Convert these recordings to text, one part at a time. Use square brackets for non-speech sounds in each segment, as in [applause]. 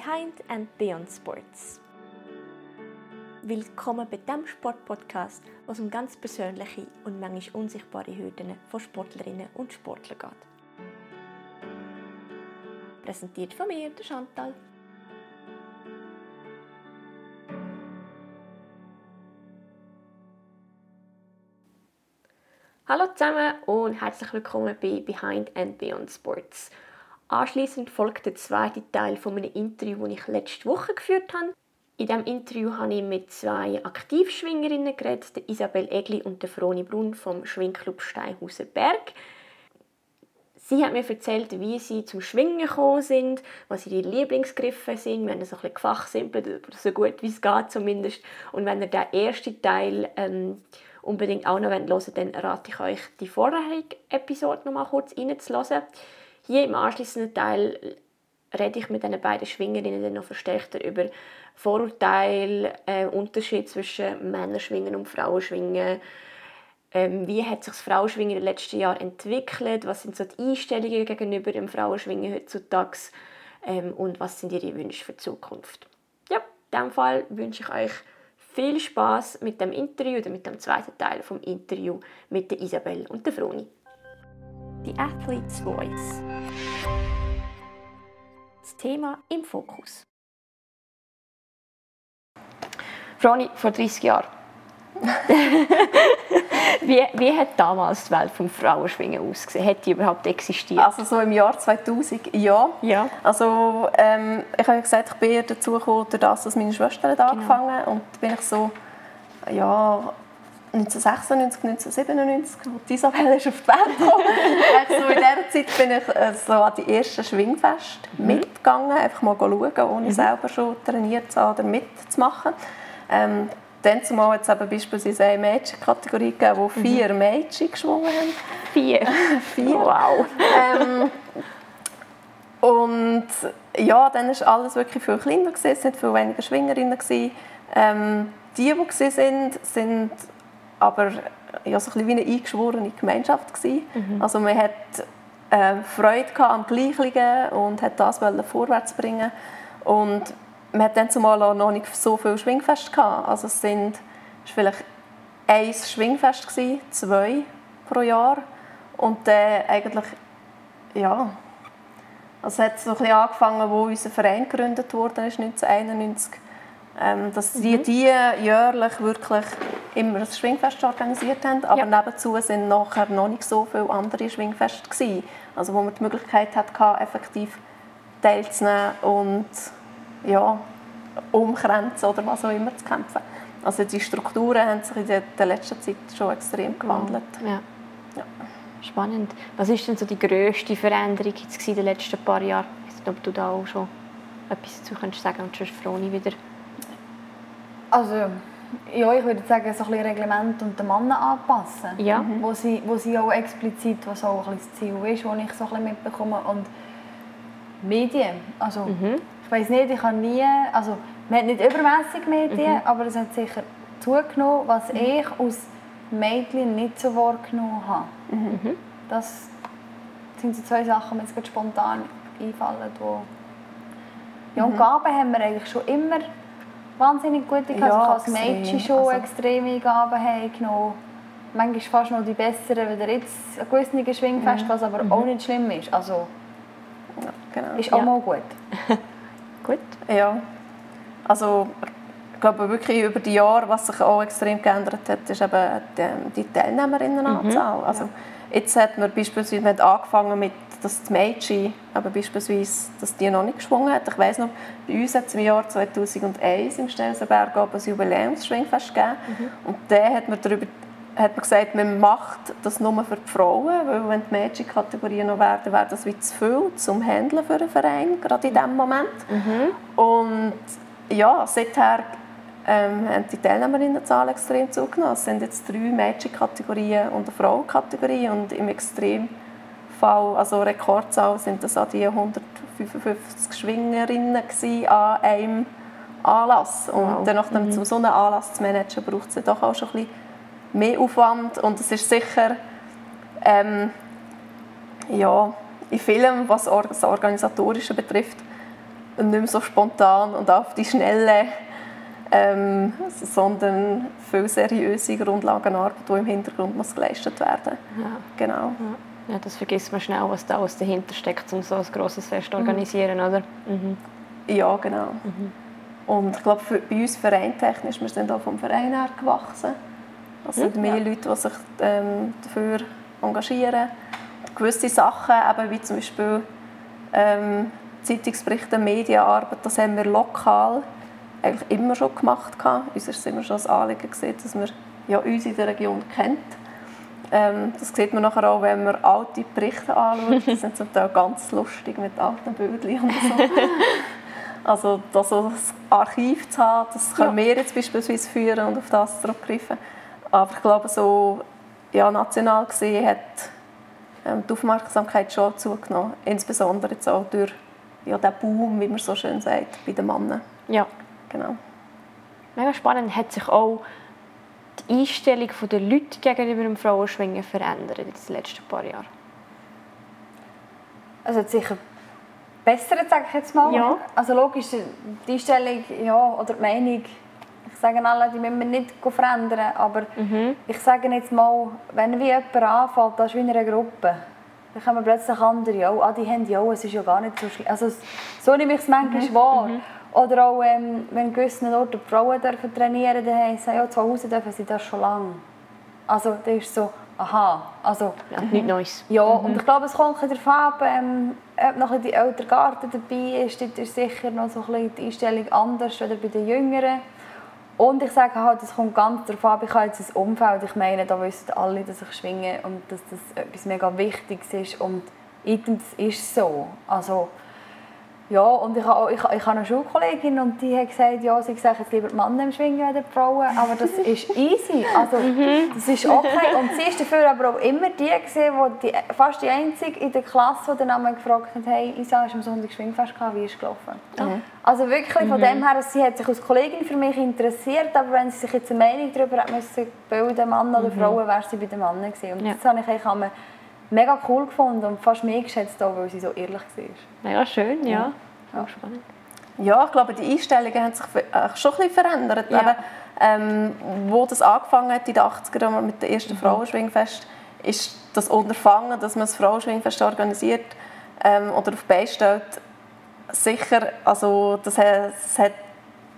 Behind and Beyond Sports. Willkommen bei dem Sportpodcast, wo es um ganz persönliche und manchmal unsichtbare Hürden von Sportlerinnen und Sportlern geht. Präsentiert von mir, der Chantal. Hallo zusammen und herzlich willkommen bei Behind and Beyond Sports. Anschließend folgt der zweite Teil von einem Interview, das ich letzte Woche geführt habe. In diesem Interview habe ich mit zwei Aktivschwingerinnen geredet, der Isabel Egli und der Froni Brunn vom Schwingclub Steinhauser Berg. Sie hat mir erzählt, wie sie zum Schwingen gekommen sind, was ihre Lieblingsgriffe sind. Wir haben so ein bisschen gefachsimpelt, so gut wie es geht zumindest. Und wenn ihr den ersten Teil ähm, unbedingt auch noch hören wollt, dann rate ich euch, die vorherige Episode noch mal kurz reinzuhören. Hier im anschließenden Teil rede ich mit den beiden Schwingerinnen dann noch verstärkter über Vorurteile, äh, Unterschied zwischen Männerschwingen und Frauenschwingen. Ähm, wie hat sich das Frauenschwingen in den letzten Jahren entwickelt? Was sind so die Einstellungen gegenüber dem Frauenschwingen heutzutage? Ähm, und was sind ihre Wünsche für die Zukunft? Ja, in diesem Fall wünsche ich euch viel Spaß mit dem Interview oder mit dem zweiten Teil vom Interview mit der Isabel und der Froni. The Athlete's Voice. Das Thema im Fokus. Froni, vor 30 Jahren. [laughs] wie, wie hat damals die Welt vom Frauenschwingen ausgesehen? Hat die überhaupt existiert? Also so im Jahr 2000, ja. ja. Also ähm, ich habe ja gesagt, ich bin dazu gekommen, dadurch, dass meine Schwester hat genau. angefangen und bin ich so, ja, 1996, 1997, als Isabelle ist auf die Welt gekommen. [laughs] so in dieser Zeit bin ich äh, so an die ersten Schwingfeste mhm. mitgegangen, einfach mal schauen, ohne mhm. selber schon trainiert zu haben oder mitzumachen. Ähm, dann zumal hat es eben beispielsweise eine Mädchenkategorie gegeben, wo mhm. vier Mädchen geschwungen haben. Vier? [laughs] vier. Wow. Ähm, und ja, dann war alles wirklich viel kleiner, gewesen. es waren viel weniger Schwingerinnen. Ähm, die, die waren, sind aber ja, so ein wie eine eingeschworene Gemeinschaft gewesen. Mhm. Also man hat äh, Freude am Gleichen und hat das vorwärts bringen und man hat dann zumal auch noch nicht so viel Schwingfest gehabt. Also es sind es vielleicht ein Schwingfest gewesen, zwei pro Jahr und dann eigentlich ja also es hat so ein bisschen angefangen, wo unser Verein gegründet wurde, 1991 ähm, dass die, mhm. die jährlich wirklich immer ein Schwingfest organisiert haben, aber ja. nebenzu sind nachher noch nicht so viele andere Schwingfeste gewesen, also wo man die Möglichkeit hatte, effektiv teilzunehmen und ja, um Grenzen oder was auch immer zu kämpfen. Also die Strukturen haben sich in der letzten Zeit schon extrem gewandelt. Ja. ja. Spannend. Was ist denn so die grösste Veränderung in den letzten paar Jahren? Ich weiß nicht, ob du da auch schon etwas dazu kannst sagen und sonst Froni wieder also, ja, ich würde sagen, so ein bisschen Reglement und den Mann anpassen. Ja. Wo, sie, wo sie auch explizit, was auch ein das Ziel ist, das ich so ein bisschen mitbekomme. Und Medien. Also, mhm. ich weiß nicht, ich habe nie, also, man hat nicht übermäßig Medien, mhm. aber es hat sicher zugenommen, was mhm. ich aus Mädchen nicht so wahrgenommen habe. Mhm. Das sind so zwei Sachen, die mir jetzt spontan einfallen. Wo ja, und mhm. Gaben haben wir eigentlich schon immer wahnsinnig gut. Ich ja, habe als Mädchen schon also. extreme Gaben genommen. Manchmal fast noch die besseren, wenn jetzt ein gewisses Schwingfest, mhm. was aber mhm. auch nicht schlimm ist. Also, ja, genau. ist auch ja. mal gut. [laughs] gut. Ja. Also, ich glaube wirklich über die Jahre, was sich auch extrem geändert hat, ist eben die, die Teilnehmerinnenanzahl. Mhm. Also, jetzt hat man beispielsweise angefangen mit dass die Mädchen aber beispielsweise, dass die noch nicht geschwungen hat. Ich weiß noch, bei uns hat es im Jahr 2001 im Stelzenberg ein Jubiläumsschwingfest gegeben. Mhm. Und da hat man darüber hat man gesagt, man macht das nur für die Frauen, weil wenn die Mädchenkategorien noch werden, wäre das wie zu viel zum Handeln für einen Verein, gerade in diesem Moment. Mhm. Und ja, seither ähm, haben die Teilnehmerinnenzahl extrem zugenommen. Es sind jetzt drei Mädchenkategorien und eine Frauenkategorie und im extrem Fall, also Rekordzahl, sind das die 155 Schwingerinnen an einem Anlass. Und wow. dann, nachdem mhm. um so einen Anlass zu managen, braucht es doch auch schon ein bisschen mehr Aufwand. Und es ist sicher, ähm, ja, in vielem, was das Organisatorische betrifft, nicht mehr so spontan und auf die Schnelle, ähm, sondern viel seriöse Grundlagenarbeit, die im Hintergrund muss geleistet werden Ja. Genau. Ja, das vergisst man schnell, was da alles dahinter steckt, um so ein grosses Fest zu organisieren, oder? Mhm. Ja, genau. Und ich glaube, für, bei uns vereintechnisch, wir sind auch vom Verein her gewachsen. Es sind mehr Leute, die sich ähm, dafür engagieren. Gewisse Sachen, eben wie zum Beispiel ähm, Zeitungsberichte, Medienarbeit, das haben wir lokal eigentlich immer schon gemacht. gehabt. Uns war es immer schon ein Anliegen, gewesen, dass man ja, uns in der Region kennt. Ähm, das sieht man nachher auch, wenn man alte Berichte anschaut. Die sind zum Teil ganz lustig mit alten Bildern und so. [laughs] Also das, das Archiv zu haben, das können wir jetzt beispielsweise führen und auf das zurückgreifen. Aber ich glaube, so ja, national gesehen hat ähm, die Aufmerksamkeit schon zugenommen. Insbesondere jetzt auch durch ja, den Boom, wie man so schön sagt, bei den Männern. Ja, Genau. mega spannend. Hat sich auch die Einstellung der Leute gegenüber dem Frauenschwingen verändert in den letzten paar Jahren? Also hat sicher besser, sage ich jetzt mal. Ja. Also logisch, die Einstellung ja, oder die Meinung, ich sage alle, die müssen wir nicht verändern, aber ich sage jetzt mal, wenn wie jemand anfällt, das ist wie in einer Gruppe, dann kommen plötzlich andere, oh, ah, die haben ja auch, es ist ja gar nicht so schlimm. Also so nehme ich es manchmal wahr. Oder auch, ähm, wenn gewisse Orte die Frauen dürfen trainieren dürfen, dann heisst es, ja, zu Hause dürfen sie das schon lange. Also das ist so, aha, also Ja, nichts Neues. ja, und ich glaube, es kommt darauf ab, ähm, ob noch ein bisschen die ältere Garde dabei ist. Dort ist sicher noch so ein bisschen die Einstellung anders als bei den Jüngeren. Und ich sage halt, es kommt ganz darauf ab, ich habe jetzt ein Umfeld, ich meine, da wissen alle, dass ich schwinge und dass das etwas mega Wichtiges ist und das ist so. Also, ja, und ich habe, ich, ich habe eine Schulkollegin und die hat gesagt, ja, sie sagt jetzt lieber die Männer im Schwingen als die Frauen, aber das [laughs] ist easy, also das ist okay. Und sie ist dafür aber auch immer die gewesen, wo die, fast die einzige in der Klasse, die dann einmal gefragt hat, hey, Isa, ist am Sonntag Schwingfest gehabt, wie ist es gelaufen? Also wirklich von dem her, sie hat sich als Kollegin für mich interessiert, aber wenn sie sich jetzt eine Meinung darüber hat müssen bilden, Mann oder Frauen, wäre sie bei den Männern gewesen. Und Ja. das habe ich eigentlich mega cool gefunden und fast mehr geschätzt, auch, weil sie so ehrlich war. Mega schön, ja. Auch spannend. Ja, ich glaube, die Einstellungen haben sich äh, schon ein bisschen verändert. Ja. Eben, ähm, wo das angefangen hat in den 80er Jahren mit dem Mhm. ersten Frauenschwingfest, ist das Unterfangen, dass man das Frauenschwingfest organisiert ähm, oder auf die Beine stellt, sicher, also das hat, das hat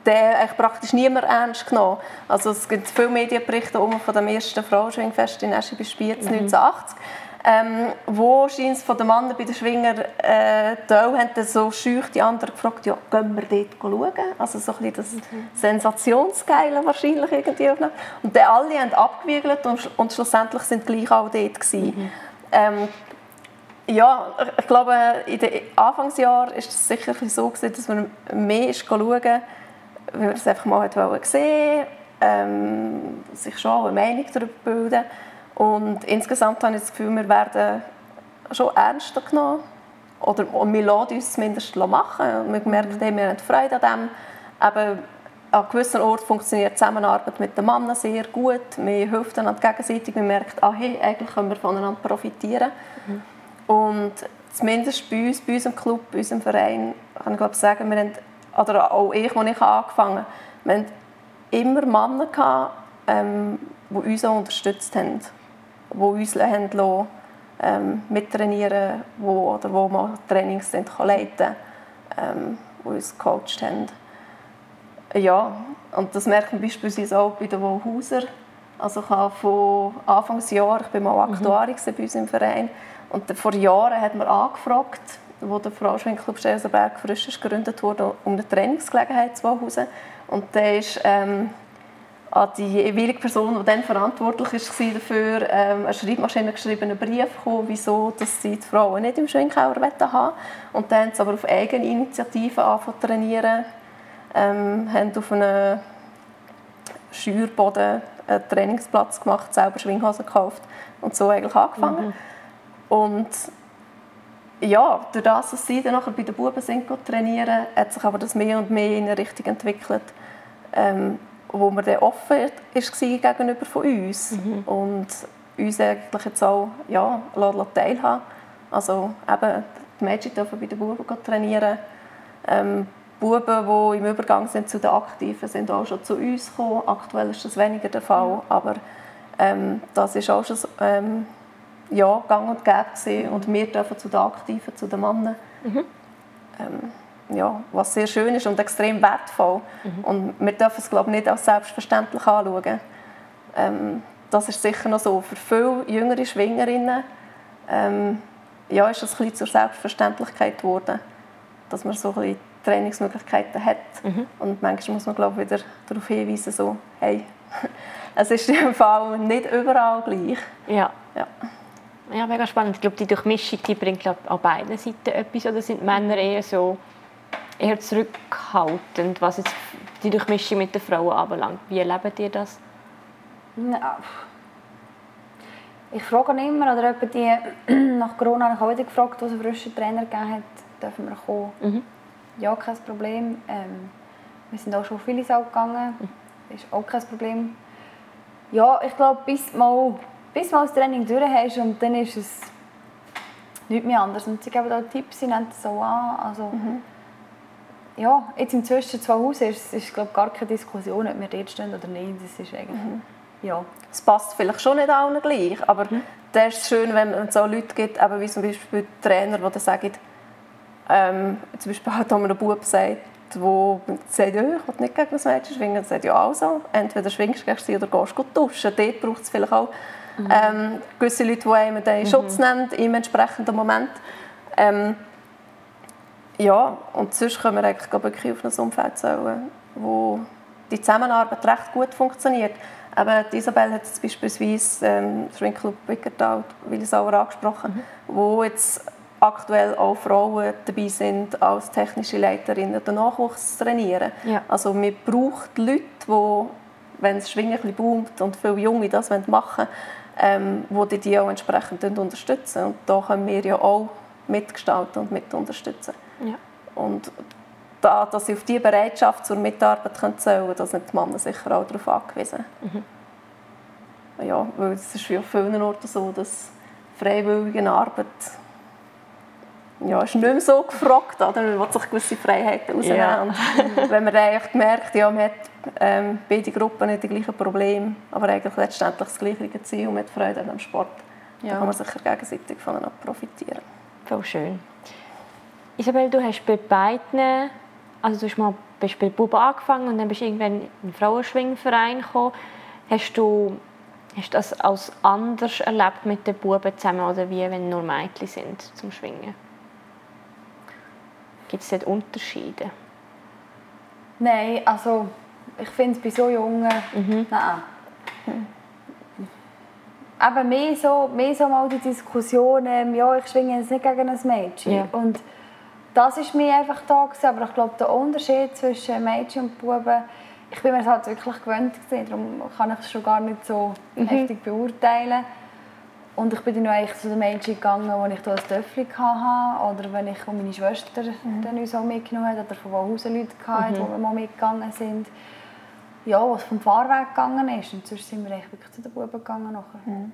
der eigentlich praktisch niemand ernst genommen. Also es gibt viele Medienberichte um von dem ersten Frauenschwingfest in Eschi bei Spiez 1980. Ähm, wo scheint es von den Männern bei den Schwinger äh, Teil haben so schüch die anderen gefragt, ja, gehen wir dort schauen? Also so ein das Sensationsgeile wahrscheinlich irgendwie. Und dann alle haben abgewiegelt und, und schlussendlich sind gleich auch dort gewesen. Ähm, ja, ich- glaube, in den Anfangsjahren war es sicher so, gewesen, dass man mehr ist schauen weil man es einfach mal hat wollen sehen ähm, sich schon eine Meinung darüber bilden. Und insgesamt habe ich das Gefühl, wir werden schon ernster genommen. Oder wir lassen uns zumindest machen. Wir merken, wir haben Freude an dem. Eben, an gewissen Orten funktioniert die Zusammenarbeit mit den Männern sehr gut. Wir helfen einander gegenseitig. Wir merken, ah, hey, eigentlich können wir voneinander profitieren. Und zumindest bei uns, bei unserem Club, bei unserem Verein, kann ich glaube sagen, wir haben, oder auch ich, als ich angefangen habe, wir haben immer Männer gehabt, ähm, die uns auch unterstützt haben, die uns haben lassen, ähm, mittrainieren wo, oder wo mal Trainings sind, leiten ähm, die uns gecoacht haben. Ja, und das merkt man beispielsweise auch bei den Wohlhauser. Also ich habe von Anfangsjahr, ich bin mal Aktuarin gewesen bei uns im Verein, und vor Jahren hat man angefragt, wo der Frauenschwingclub Stellenberg frisch ist gegründet wurde, um eine Trainingsgelegenheit zu Wohlhausen. Und da ist ähm, an die jeweilige Person, die dann verantwortlich war dafür, ähm, eine Schreibmaschine geschriebenen Brief gekommen, wieso dass sie die Frauen nicht im Schwingkeller haben. Und dann haben sie aber auf eigene Initiative angefangen zu trainieren, ähm, haben auf einem Schürboden einen Trainingsplatz gemacht, selber Schwinghosen gekauft und so eigentlich angefangen. Und ja, durch das, dass sie dann nachher bei den Buben sind trainieren, hat sich aber das mehr und mehr in eine Richtung entwickelt, ähm, wo man dann offen ist war gegenüber von uns und uns eigentlich jetzt auch ja, teilhaben Also eben, die Mädchen dürfen bei den Buben trainieren Ähm, Buben, die im Übergang sind zu den Aktiven, sind auch schon zu uns gekommen. Aktuell ist das weniger der Fall, aber ähm, das ist auch schon ähm, ja, gang und gäbe gewesen. und wir dürfen zu den Aktiven, zu den Männern. Mhm. Ähm, ja, was sehr schön ist und extrem wertvoll. Mhm. Und wir dürfen es glaube ich, nicht als selbstverständlich anschauen. Ähm, das ist sicher noch so. Für viele jüngere Schwingerinnen ähm, ja, ist das ein bisschen zur Selbstverständlichkeit geworden, dass man so ein bisschen Trainingsmöglichkeiten hat. Mhm. Und manchmal muss man glaube ich, wieder darauf hinweisen, so, hey, [laughs] es ist im Fall nicht überall gleich. Ja. ja. Ja, mega spannend. Ich glaube, die Durchmischung die bringt glaub, an beiden Seiten etwas. Oder sind Männer eher so eher zurückhaltend, was jetzt die Durchmischung mit den Frauen anbelangt? Wie erlebt ihr das? Ja. Ich frage immer, oder die [clears throat] nach Corona habe ich auch wieder gefragt, was es einen frischen Trainer gegeben hat, dürfen wir kommen? Mhm. Ja, kein Problem. Ähm, wir sind auch schon viele Sau gegangen, mhm. ist auch kein Problem. Ja, ich glaube, bis mal, bis mal das Training durch hast und dann ist es nichts mehr anders. Und sie geben auch Tipps, sie nennen es so an. Also, mhm. Ja, jetzt inzwischen zwei Hause ist, glaube gar keine Diskussion, ob wir dort stehen oder nicht. Das ist eigentlich... Mhm ja, es passt vielleicht schon nicht allen gleich, aber mhm. da ist es schön, wenn es so Leute gibt, eben wie zum Beispiel Trainer, die dann sagen, ähm, zum Beispiel hat einem Bub sagt, wo sagt, ja, ich will nicht gegen das Mädchen schwingen, und sagt, ja also, entweder schwingst du gegen sie oder gehst du duschen. Dort braucht es vielleicht auch mhm. ähm, gewisse Leute, die einem den mhm. Schutz nehmen im entsprechenden Moment. Ähm, ja, und sonst können wir eigentlich wirklich auf ein Umfeld zählen, wo die Zusammenarbeit recht gut funktioniert. Aber Isabel hat jetzt beispielsweise ähm, Shrinkclub Wickertal, Willisauer angesprochen, mhm. wo jetzt aktuell auch Frauen dabei sind, als technische Leiterinnen den Nachwuchs zu trainieren. Ja. Also man braucht Leute, die, wenn das Schwingen ein boomt und viele Junge das machen wollen, ähm, die die auch entsprechend unterstützen. Und da können wir ja auch mitgestalten und mit unterstützen. Ja. Und da, dass sie auf diese Bereitschaft zur Mitarbeit können zählen da sind die Männer sicher auch darauf angewiesen. Mhm. Ja, weil es ist wie auf vielen Orten so, dass freiwillige Arbeit ja, ist nicht mehr so gefragt, oder? man will sich gewisse Freiheiten rausnehmen. Ja. Und wenn man eigentlich gemerkt ja, man hat ähm, beide Gruppen nicht die gleichen Probleme, aber eigentlich letztendlich das gleiche Ziel und man hat Freude am Sport, ja. dann kann man sicher gegenseitig voneinander profitieren. Voll schön. Isabel, du hast bei beiden also du hast mal bist bei Buben angefangen und dann bist du irgendwann in einen Frauenschwingverein gekommen. Hast du, hast das als anders erlebt mit den Buben zusammen oder wie wenn nur Mädchen sind zum Schwingen? Gibt es dort Unterschiede? Nein, also ich finde es bei so Jungen, mhm. nein. Aber mehr so, mehr so mal die Diskussion, ja, ich schwinge jetzt nicht gegen ein Mädchen. Ja. Und das war mir einfach da gewesen. aber ich glaube der Unterschied zwischen Mädchen und Buben ich bin mir das halt wirklich gewöhnt gewesen, darum kann ich es schon gar nicht so mhm. heftig beurteilen und ich bin dann eigentlich zu den Mädchen gegangen, wo ich da ein Töffel hatte oder wenn ich meine Schwester mhm. dann uns auch mitgenommen hat oder von wo Hause Leute hatte, mhm. wo wir mal mitgegangen sind ja, was vom Fahrweg gegangen ist und sonst sind wir wirklich zu den Buben gegangen nachher. Mhm.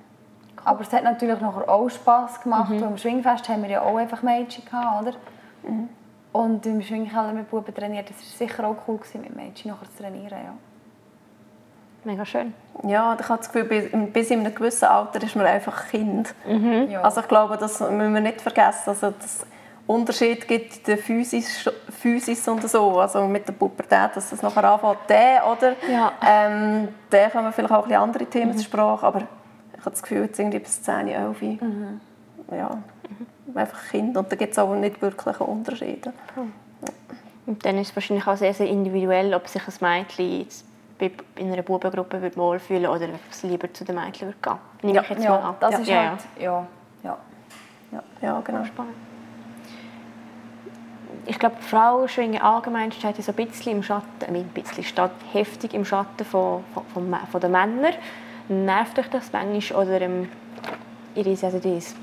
Aber es hat natürlich nachher auch Spass gemacht, mhm. am Schwingfest haben wir ja auch einfach Mädchen gehabt, oder? Mhm. Und im Schwingkeller mit Buben trainiert. Das war sicher auch cool, gewesen, mit Mädchen nachher zu trainieren. Ja. Mega schön. Ja, ich habe das Gefühl, bis in einem gewissen Alter ist man einfach Kind. Mhm. Ja. Also ich glaube, das müssen wir nicht vergessen. Also das Unterschied gibt in der Physis, Physis und so, also mit der Pubertät, dass das nachher anfängt, der oder ja. ähm, der kommen vielleicht auch ein bisschen andere Themen mhm. zur Sprache, aber ich habe das Gefühl, jetzt irgendwie bis 10, 11, mhm. ja, einfach Kind. Und da gibt es auch nicht wirklich Unterschiede. Und dann ist es wahrscheinlich auch sehr, sehr individuell, ob sich ein Mädchen in einer Bubengruppe wohlfühlen würde oder ob es lieber zu den Mädchen würde gehen. Nehme ja, ich jetzt ja, mal an. Das ja. ist ja, halt, ja. Ja. Ja, ja genau. Spannend. Ich glaube, Frauen schwingen allgemein steht so ein bisschen im Schatten, ein bisschen steht heftig im Schatten von, von, von, von den Männern. Nervt euch das manchmal oder ähm, Iris, also dies?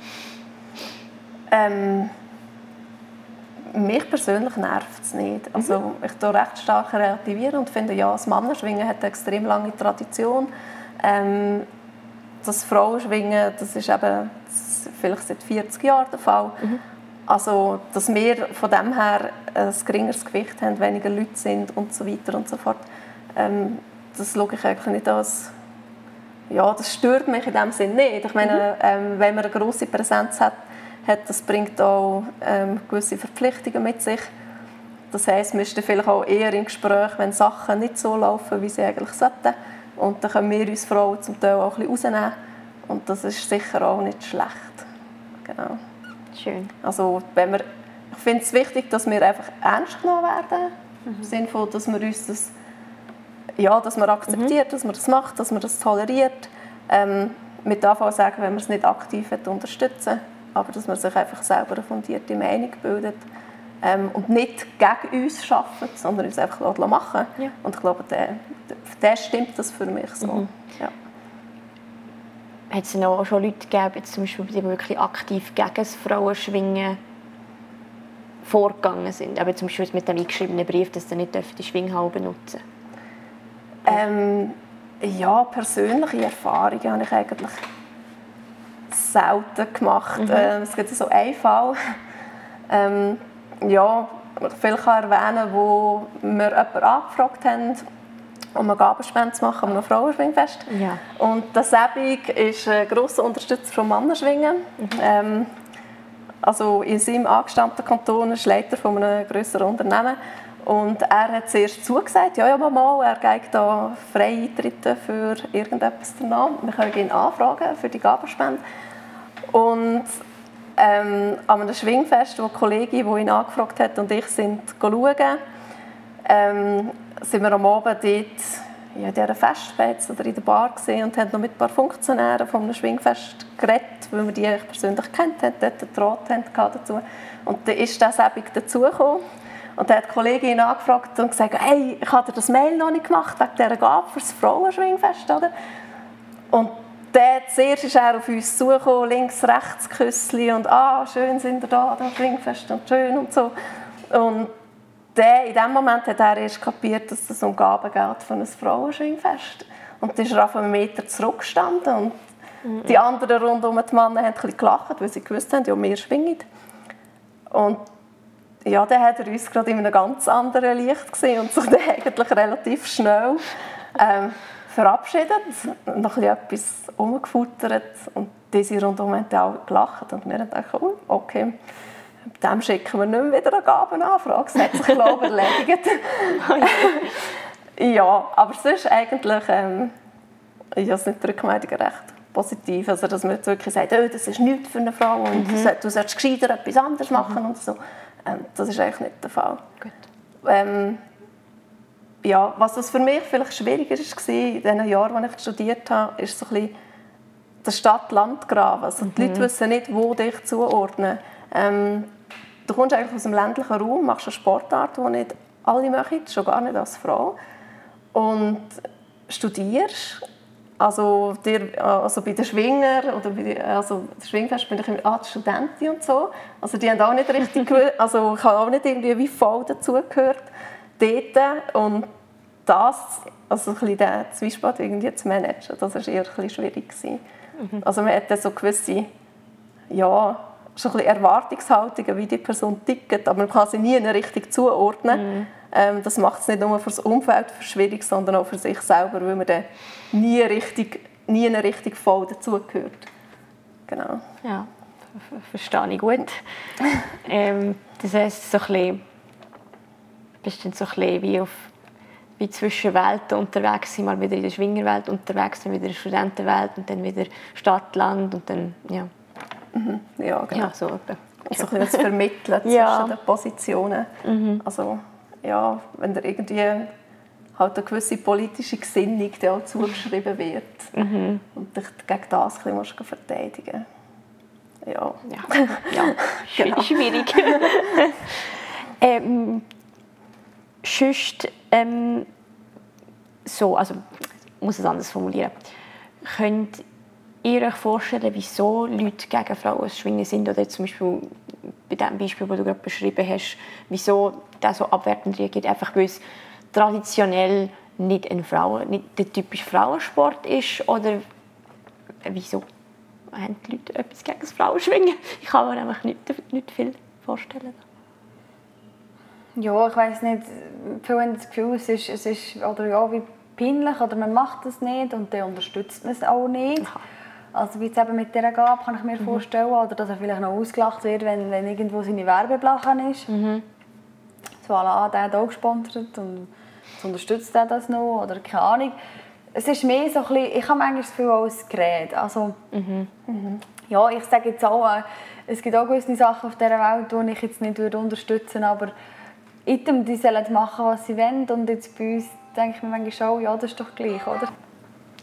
Ähm, mich persönlich nervt es nicht. Also, mhm. Ich tue recht stark relativieren und finde, ja, das Mannenschwingen hat eine extrem lange Tradition. Ähm, das Frauenschwingen, das ist eben das ist vielleicht seit 40 Jahren der Fall. Mhm. Also, dass wir von dem her ein geringeres Gewicht haben, weniger Leute sind und so weiter und so fort, ähm, das schaue ich eigentlich nicht als... Ja, das stört mich in dem Sinne nicht. Ich meine, mhm. ähm, wenn man eine grosse Präsenz hat, hat das bringt auch ähm, gewisse Verpflichtungen mit sich. Das heisst, wir sind vielleicht auch eher im Gespräch, wenn Sachen nicht so laufen, wie sie eigentlich sollten. Und dann können wir uns Frauen zum Teil auch ein bisschen rausnehmen. Und das ist sicher auch nicht schlecht. Genau. Schön. Also, wenn wir, ich finde es wichtig, dass wir einfach ernst genommen werden. Mhm. Im Sinne von, dass wir uns das, ja, dass man akzeptiert, mhm. dass man das macht, dass man das toleriert. Ähm, mit Anfang sagen, wenn man es nicht aktiv unterstützen aber dass man sich einfach selber eine fundierte Meinung bildet ähm, und nicht gegen uns arbeitet, sondern uns einfach machen ja. Und ich glaube, der, der stimmt das für mich so. Mhm. Ja hat es auch schon Leute gegeben, jetzt zum Beispiel, die wirklich aktiv gegen das Frauenschwingen vorgegangen sind? Aber zum Beispiel mit dem eingeschriebenen Brief, dass sie nicht die Schwinghalle benutzen ähm, Ja, persönliche Erfahrungen habe ich eigentlich selten gemacht. Mhm. Ähm, es gibt so einen Fall, ähm, ja, ich vielleicht erwähnen, wo wir jemanden angefragt haben, um eine Gabenspende zu machen, um ein Frauenschwingfest. Ja. Und der Sebig ist ein grosser Unterstützer von Mannenschwingen. Mhm. Ähm, also in seinem angestammten Kanton ist Leiter von einem grösseren Unternehmen. Und er hat zuerst zugesagt, ja, ja, Mama, er geht da frei eintreten für irgendetwas danach. Wir können ihn anfragen für die Gabenspende. Und ähm, an einem Schwingfest, wo die Kollegin, die ihn angefragt hat, und ich sind schauen, ähm, sind wir am Abend dort ja, in dieser Festspitze oder in der Bar gesehen und haben noch mit ein paar Funktionären von einem Schwingfest geredet, weil wir die persönlich kennt haben, dort einen Draht haben dazu. Und dann ist das eben dazugekommen. Und dann hat die Kollegin angefragt und gesagt, hey, ich habe das Mail noch nicht gemacht, wegen dieser Gabe für das Frauenschwingfest, oder? Und dann zuerst ist er auf uns zugekommen, links, rechts Küssli und «Ah, schön sind wir da, das Schwingfest und schön» und so. Und der, in dem Moment hat er erst kapiert, dass es um Gaben geht von einem Frauenschwingfest. Und dann ist er auf einen Meter zurückgestanden und die anderen rund um die Männer haben ein bisschen gelacht, weil sie gewusst haben, ja, wir schwingen. Und ja, dann hat er uns gerade in einem ganz anderen Licht gesehen und sich [laughs] dann eigentlich relativ schnell ähm, verabschiedet, noch etwas umgefuttert und diese rundum haben auch gelacht und wir haben gedacht, oh, okay, dem schicken wir nicht mehr wieder eine Gabenanfrage. Das hat sich, glaube ich, erledigt. ja, aber sonst eigentlich, ähm, ich habe nicht die Rückmeldung recht positiv. Also, dass man jetzt wirklich sagt, oh, das ist nichts für eine Frau und mhm. du solltest gescheiter etwas anderes machen mhm. und so. Ähm, das ist eigentlich nicht der Fall. Gut. Ähm, ja, was das für mich vielleicht schwieriger war in den Jahren, als ich studiert habe, ist so ein bisschen der Stadt-Land-Graben. Also mhm. Die Leute wissen nicht, wo dich zuordnen. Ähm, Du kommst eigentlich aus dem ländlichen Raum, machst eine Sportart, die nicht alle machen, schon gar nicht als Frau. Und studierst. Also, dir, also bei den Schwinger oder bei also der Schwingfest bin ich immer ah, Studentin und so. Also die haben auch nicht richtig, [laughs] also ich habe auch nicht irgendwie wie voll dazugehört dort. Und das, also ein bisschen den Zwiespalt irgendwie zu managen, das war eher ein bisschen schwierig. Mhm. Also man hat so gewisse, ja, so ein Erwartungshaltungen, wie die Person tickt, aber man kann sie nie richtig zuordnen. Mhm. Ähm, das macht es nicht nur für das Umfeld schwierig, sondern auch für sich selber, weil man dann nie richtig, nie richtig voll dazugehört. Genau. Ja, verstehe ich gut. [laughs] ähm, das heisst, so ein bisschen, bist du so ein bisschen wie auf wie zwischen Welten unterwegs sind, mal wieder in der Schwingerwelt unterwegs, dann wieder in der Studentenwelt und dann wieder Stadt, Land und dann, ja. Mhm. Ja, genau. Ja, so etwa. Also ein bisschen Vermitteln [laughs] ja. zwischen den Positionen. Mhm. Also, ja, wenn da irgendwie halt eine gewisse politische Gesinnung die auch zugeschrieben wird [laughs] mhm. und dich gegen das ein bisschen verteidigen Ja. Ja, ja. [laughs] genau. schwierig. ähm, sonst, ähm, so, also ich muss es anders formulieren. Könnt ihr euch vorstellen, wieso Leute gegen Frauen schwingen sind? Oder zum Beispiel bei dem Beispiel, das du gerade beschrieben hast, wieso das so abwertend reagiert? Einfach weil es traditionell nicht, ein Frauen, nicht der typische Frauensport ist? Oder wieso haben die Leute etwas gegen das Frauenschwingen? Ich habe mir nämlich nicht, nicht viel vorstellen? Ja, ich weiß nicht. Viele haben das Gefühl, es ist, es ist oder ja, wie peinlich oder man macht das nicht und dann unterstützt man es auch nicht. Aha. Also wie es eben mit dieser Gabe kann ich mir mhm. vorstellen. Oder dass er vielleicht noch ausgelacht wird, wenn, wenn irgendwo seine Werbeblachen ist. Mhm. So, voilà, der hat auch gesponsert und unterstützt er das noch oder keine Ahnung. Es ist mehr so ein bisschen, ich habe manchmal das Gefühl, als Gerät. Also, mhm. Mhm. Ja, ich sage jetzt auch, äh, es gibt auch gewisse Sachen auf dieser Welt, die ich jetzt nicht unterstützen würde, aber Item, die sollen machen, was sie wollen und jetzt bei uns denke ich mir manchmal auch, ja, das ist doch gleich, oder?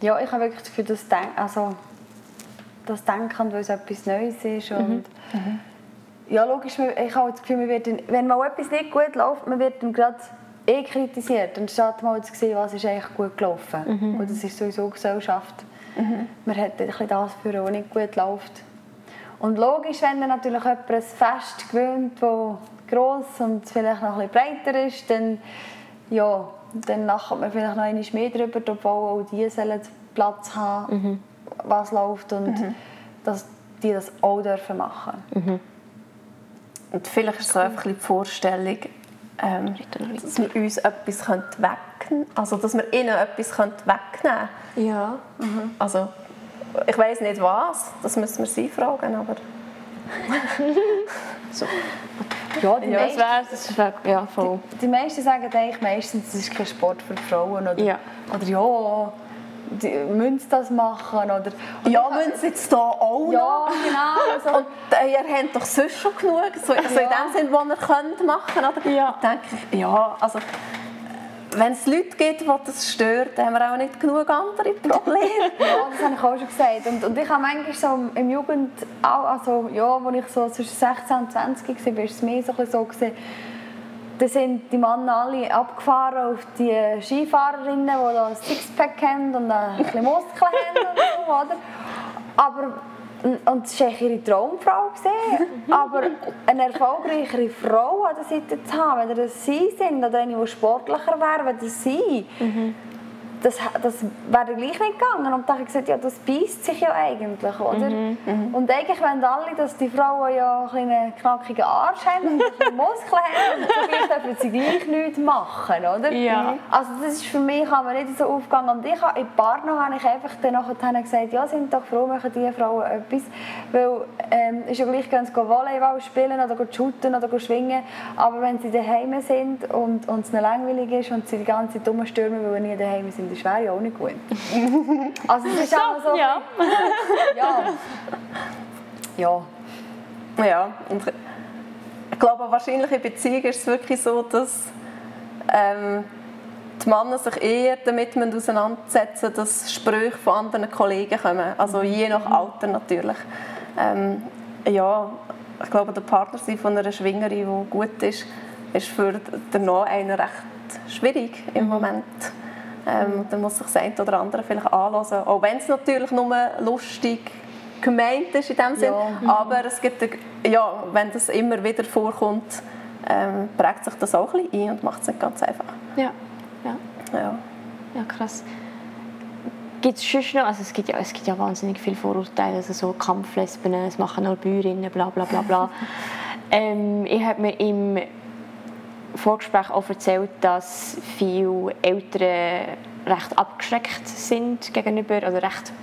Ja, ich habe wirklich das Gefühl, dass Denk also, das Denken, weil es etwas Neues ist und mhm. Mhm. ja, logisch, ich habe das Gefühl, man wird, wenn mal etwas nicht gut läuft, man wird dann gerade eh kritisiert, anstatt mal zu sehen, was ist eigentlich gut gelaufen. Mhm. Und das ist sowieso Gesellschaft. Mhm. Man hat ein bisschen das für was nicht gut läuft. Und logisch, wenn dann natürlich jemand ein Fest gewöhnt, das gross und vielleicht noch ein bisschen breiter ist, dann, ja, dann lacht man vielleicht noch einmal mehr darüber, obwohl auch die sollen Platz haben, mhm. was läuft und mhm. dass die das auch dürfen machen mhm. Und vielleicht ist es einfach die Vorstellung, ähm, dass wir uns etwas wegnehmen. Also, dass wir ihnen etwas wegnehmen können. Ja. Mhm. Also, ich weiß nicht was, das müssen wir sie fragen, aber... [laughs] so. Ja, die, ja, meisten, das wär, das ja, voll. Die, die, meisten sagen eigentlich meistens, es ist kein Sport für Frauen. Oder ja, oder, ja die, müssen das machen? Oder, oder ja, müssen sie jetzt hier auch ja, noch? genau. Also. Und äh, ihr habt doch sonst schon genug, so, also ja. in dem Sinn, was ihr könnt machen könnt. Ja. denke ich, ja, also wenn es Leute gibt, die das stört, haben wir auch nicht genug andere Probleme. [laughs] ja, das habe ich auch schon gesagt. Und, und ich habe manchmal so im Jugend, also, ja, als ich so zwischen 16 und 20 war, war es mehr so, so gewesen, da sind die Männer alle abgefahren auf die Skifahrerinnen, die ein Sixpack haben und ein bisschen Muskeln haben und so, oder? Aber und es war ihre Traumfrau. [laughs] aber eine erfolgreichere Frau an der Seite zu haben, wenn das sie sind oder eine, die sportlicher wäre, wenn das sie. Mhm das, das wäre gleich nicht gegangen. Und dann habe ich gesagt, ja, das beißt sich ja eigentlich, oder? Mhm, mhm. Und eigentlich wollen alle, dass die Frauen ja einen knackigen Arsch haben und ein Muskeln haben. Und vielleicht dürfen sie gleich nichts machen, oder? Ja. Also das ist für mich aber nicht so aufgegangen. Und ich habe, in Partner habe ich einfach dann nachher gesagt, ja, sind doch froh, machen diese Frauen etwas. Weil ähm, ist ja gleich, wenn sie Volleyball spielen oder shooten oder schwingen. Aber wenn sie daheim sind und, und es ihnen langweilig ist und sie die ganze Zeit rumstürmen, weil sie nie daheim sind, das wäre ja auch nicht gut. [laughs] also es ist auch so... Ja. ja. Ja. Ja, und ich glaube, wahrscheinlich in Beziehungen ist es wirklich so, dass ähm, die Männer sich eher damit auseinandersetzen dass Sprüche von anderen Kollegen kommen. Also je nach Alter natürlich. Ähm, ja, ich glaube, der Partner von einer Schwingerin, die gut ist, ist für den Noch einen recht schwierig im mhm. Moment. Ähm, dann muss sich das eine oder andere vielleicht anhören. Auch wenn es natürlich nur lustig gemeint ist in dem Sinn. Ja. Aber es gibt, ja, wenn das immer wieder vorkommt, ähm, prägt sich das auch ein bisschen ein und macht es nicht ganz einfach. Ja. Ja, ja. ja krass. Gibt es sonst noch, also es gibt, ja, es gibt ja wahnsinnig viele Vorurteile, also so Kampflesben, es machen nur Bäuerinnen, bla bla bla bla. [laughs] ähm, ich habe mir im Vorgespräch auch erzählt, dass viele Eltern recht abgeschreckt sind gegenüber, oder recht,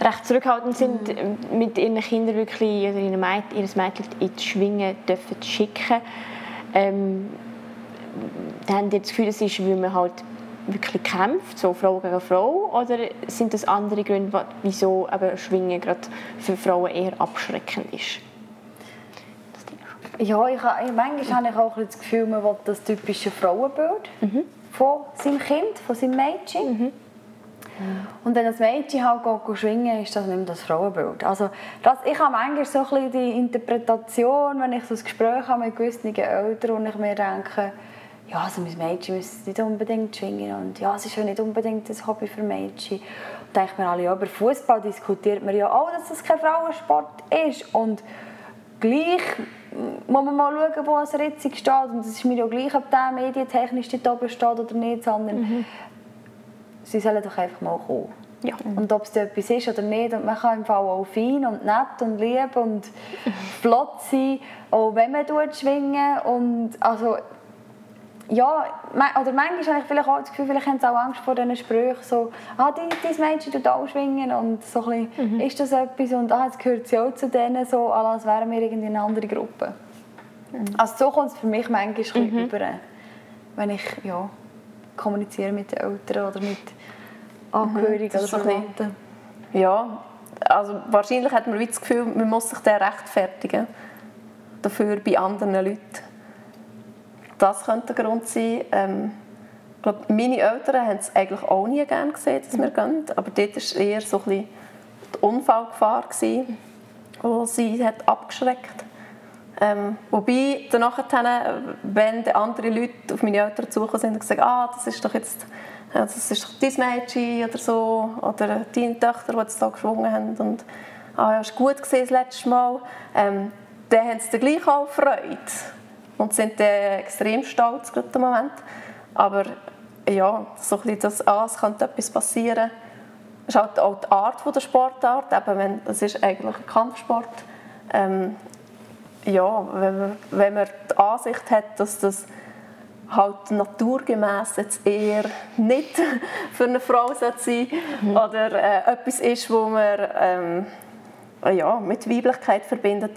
recht zurückhaltend sind, mhm. mit ihren Kindern wirklich, oder ihre Mädchen, ihr Mädchen in die Schwingen dürfen schicken. Ähm, dann haben die das Gefühl, es ist, weil man halt wirklich kämpft, so Frau gegen Frau, oder sind das andere Gründe, wieso eben Schwingen gerade für Frauen eher abschreckend ist? Ja, ich, ich, manchmal habe ich auch das Gefühl, man will das typische Frauenbild mhm. von seinem Kind, von seinem Mädchen. Mhm. Und wenn das Mädchen halt geht, schwingen ist das nicht mehr das Frauenbild. Also das, ich habe manchmal so ein bisschen die Interpretation, wenn ich so ein Gespräch habe mit gewissen Eltern und ich mir denke, ja, also mein Mädchen muss nicht unbedingt schwingen und ja, es ist ja nicht unbedingt ein Hobby für Mädchen. Und denke mir alle, ja, über Fußball diskutiert man ja auch, dass das kein Frauensport ist und gleich muss man mal schauen, wo es Ritzig steht. Und es ist mir ja gleich, ob der medientechnisch dort oben steht oder nicht, sondern mhm. sie sollen doch einfach mal kommen. Ja. Und ob es da etwas ist oder nicht. Und man kann im Fall auch fein und nett und lieb und [laughs] flott sein, auch wenn man schwingen. Und also, ja, oder manchmal habe ich vielleicht auch das Gefühl, vielleicht haben sie auch Angst vor diesen Sprüchen, so, ah, die, dieses Mädchen tut auch schwingen und so ein bisschen, ist das etwas und ah, jetzt gehört sie auch zu denen, so, als wären wir irgendwie eine andere Gruppe. Also so kommt es für mich manchmal ein bisschen über, wenn ich ja, kommuniziere mit den Eltern oder mit Angehörigen das oder Verwandten. Ja, also wahrscheinlich hat man das Gefühl, man muss sich dann rechtfertigen dafür bei anderen Leuten. Das könnte der Grund sein. Ähm, ich glaube, meine Eltern haben es eigentlich auch nie gerne gesehen, dass wir gehen. Aber dort war eher so ein die Unfallgefahr, die sie hat abgeschreckt ähm, Wobei, danach, wenn dann andere Leute auf meine Eltern zugekommen sind und gesagt ah, das ist doch jetzt ja, das ist doch dein Mädchen oder so, oder deine Töchter, die jetzt da geschwungen haben und ah, ja, es war gut das letzte Mal, ähm, dann haben sie gleich auch Freude und sind dann extrem stolz gerade im Moment. Aber ja, so ein bisschen das, ah, es könnte etwas passieren. Es ist halt auch die Art von der Sportart, eben wenn, es ist eigentlich ein Kampfsport. Ähm, ja, wenn man, wenn man die Ansicht hat, dass das halt naturgemäß jetzt eher nicht [laughs] für eine Frau sein sollte oder äh, etwas ist, wo man ähm, ja, mit Weiblichkeit verbindet.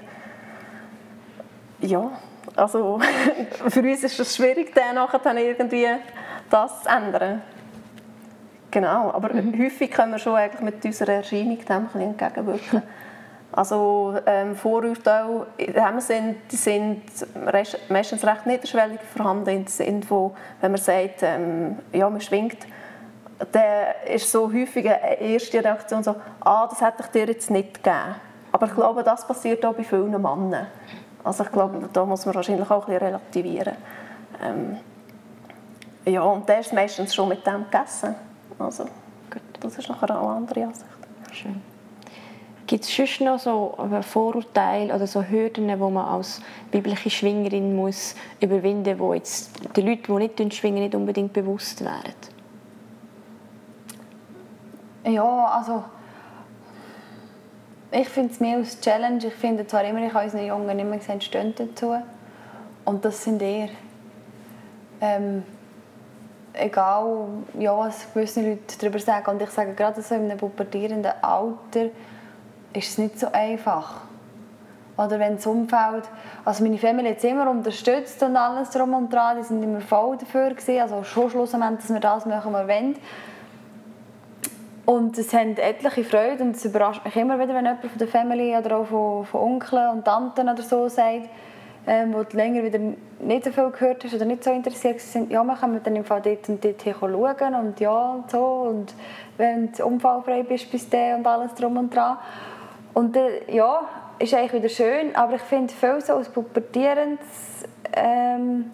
Ja, also [laughs] für uns ist es schwierig, dann nachher irgendwie das zu ändern. Genau, aber häufig können wir schon eigentlich mit unserer Erscheinung dem ein entgegenwirken. Also ähm, Vorurteile in dem Sinn, die sind meistens recht niederschwellig vorhanden, in Sinn, wo, wenn man sagt, ähm, ja, man schwingt, dann ist so häufig eine erste Reaktion so, ah, das hätte ich dir jetzt nicht gegeben. Aber ich glaube, das passiert auch bei vielen Männern. Also ich glaube, da muss man wahrscheinlich auch ein bisschen relativieren. Ähm, ja, und der ist meistens schon mit dem gegessen. Also, das ist nachher eine andere Ansicht. Schön. Gibt es sonst noch so Vorurteile oder so Hürden, die man als biblische Schwingerin muss überwinden muss, die jetzt den Leuten, die nicht schwingen, nicht unbedingt bewusst wären? Ja, also ich finde es mehr als Challenge. Ich finde zwar immer, ich habe unseren Jungen immer gesehen, stehen dazu. Und das sind eher ähm, egal, ja, was gewisse Leute darüber sagen. Und ich sage gerade so in einem pubertierenden Alter ist es nicht so einfach. Oder wenn das Umfeld, also meine Familie hat immer unterstützt und alles drum und dran, die sind immer voll dafür gewesen, also schon schlussendlich, dass wir das machen, was wir wollen. Und es haben etliche Freude und es überrascht mich immer wieder, wenn jemand von der Familie oder auch von, von Onkeln und Tanten oder so sagt, ähm, wo du länger wieder nicht so viel gehört hast oder nicht so interessiert sind, ja, wir können dann im Fall dort und dort schauen und ja und so und wenn du unfallfrei bist bis dann und alles drum und dran. Und äh, ja, ist eigentlich wieder schön, aber ich finde viel so als pubertierendes ähm,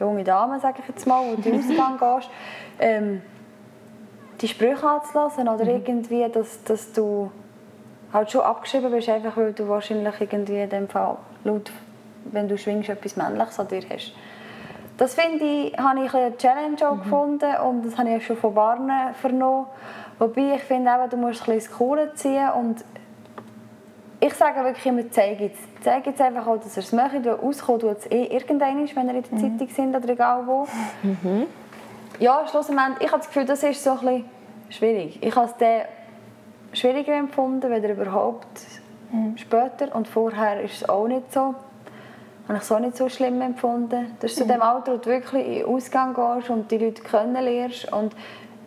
junge Dame, sage ich jetzt mal, wo du in den Ausgang gehst, ähm, die Sprüche anzulassen oder irgendwie, dass, dass du halt schon abgeschrieben bist, einfach weil du wahrscheinlich irgendwie in dem Fall laut, wenn du schwingst, etwas Männliches an dir hast. Das finde ich, habe ich eine Challenge auch gefunden und das habe ich auch schon von Barnen vernommen. Wobei ich finde eben, du musst ein bisschen Coole ziehen und ich sage wirklich immer, zeig jetzt. Zeig jetzt einfach auch, dass er es möchte, weil auskommen tut es eh irgendwann, wenn er in der Zeitung sind oder egal wo. Ja, schlussendlich, ich habe das Gefühl, das ist so ein bisschen schwierig. Ich habe es dann schwieriger empfunden, weder überhaupt später. Und vorher ist es auch nicht so. Habe ich es auch nicht so schlimm empfunden. Das ist zu dem Alter, wo du wirklich in den Ausgang gehst und die Leute kennenlernst. Und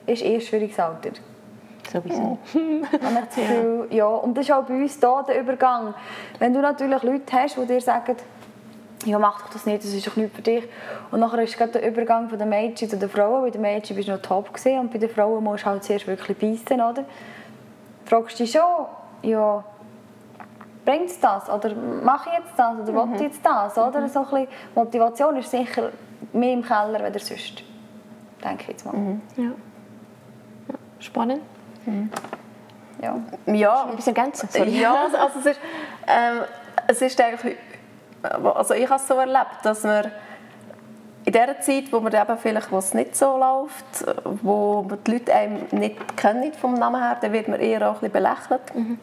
ist eh ein schwieriges Alter. Sowieso. [laughs] habe ich das Gefühl, ja. Und das ist auch bei uns hier der Übergang. Wenn du natürlich Leute hast, die dir sagen, ja, mach doch das nicht, das ist doch nicht für dich. Und nachher ist gerade der Übergang von den Mädchen zu den Frauen. Bei den Mädchen bist du noch top gewesen, und bei den Frauen musst du halt zuerst wirklich beißen, oder? Fragst du dich schon, ja, bringt es das? Oder mache ich jetzt das? Oder will ich jetzt das? Oder? So ein bisschen Motivation ist sicher mehr im Keller als sonst. Denke ich jetzt mal. Ja. ja. Spannend. Ja, Ein bisschen ergänzen. Sorry. ja also also es, ist, ähm, es ist eigentlich, also ich habe es so erlebt, dass wir in der Zeit, wo man eben vielleicht, wo es nicht so läuft, wo die Leute einem nicht kennen vom Namen her, dann wird man eher auch ein bisschen belächelt. Mhm.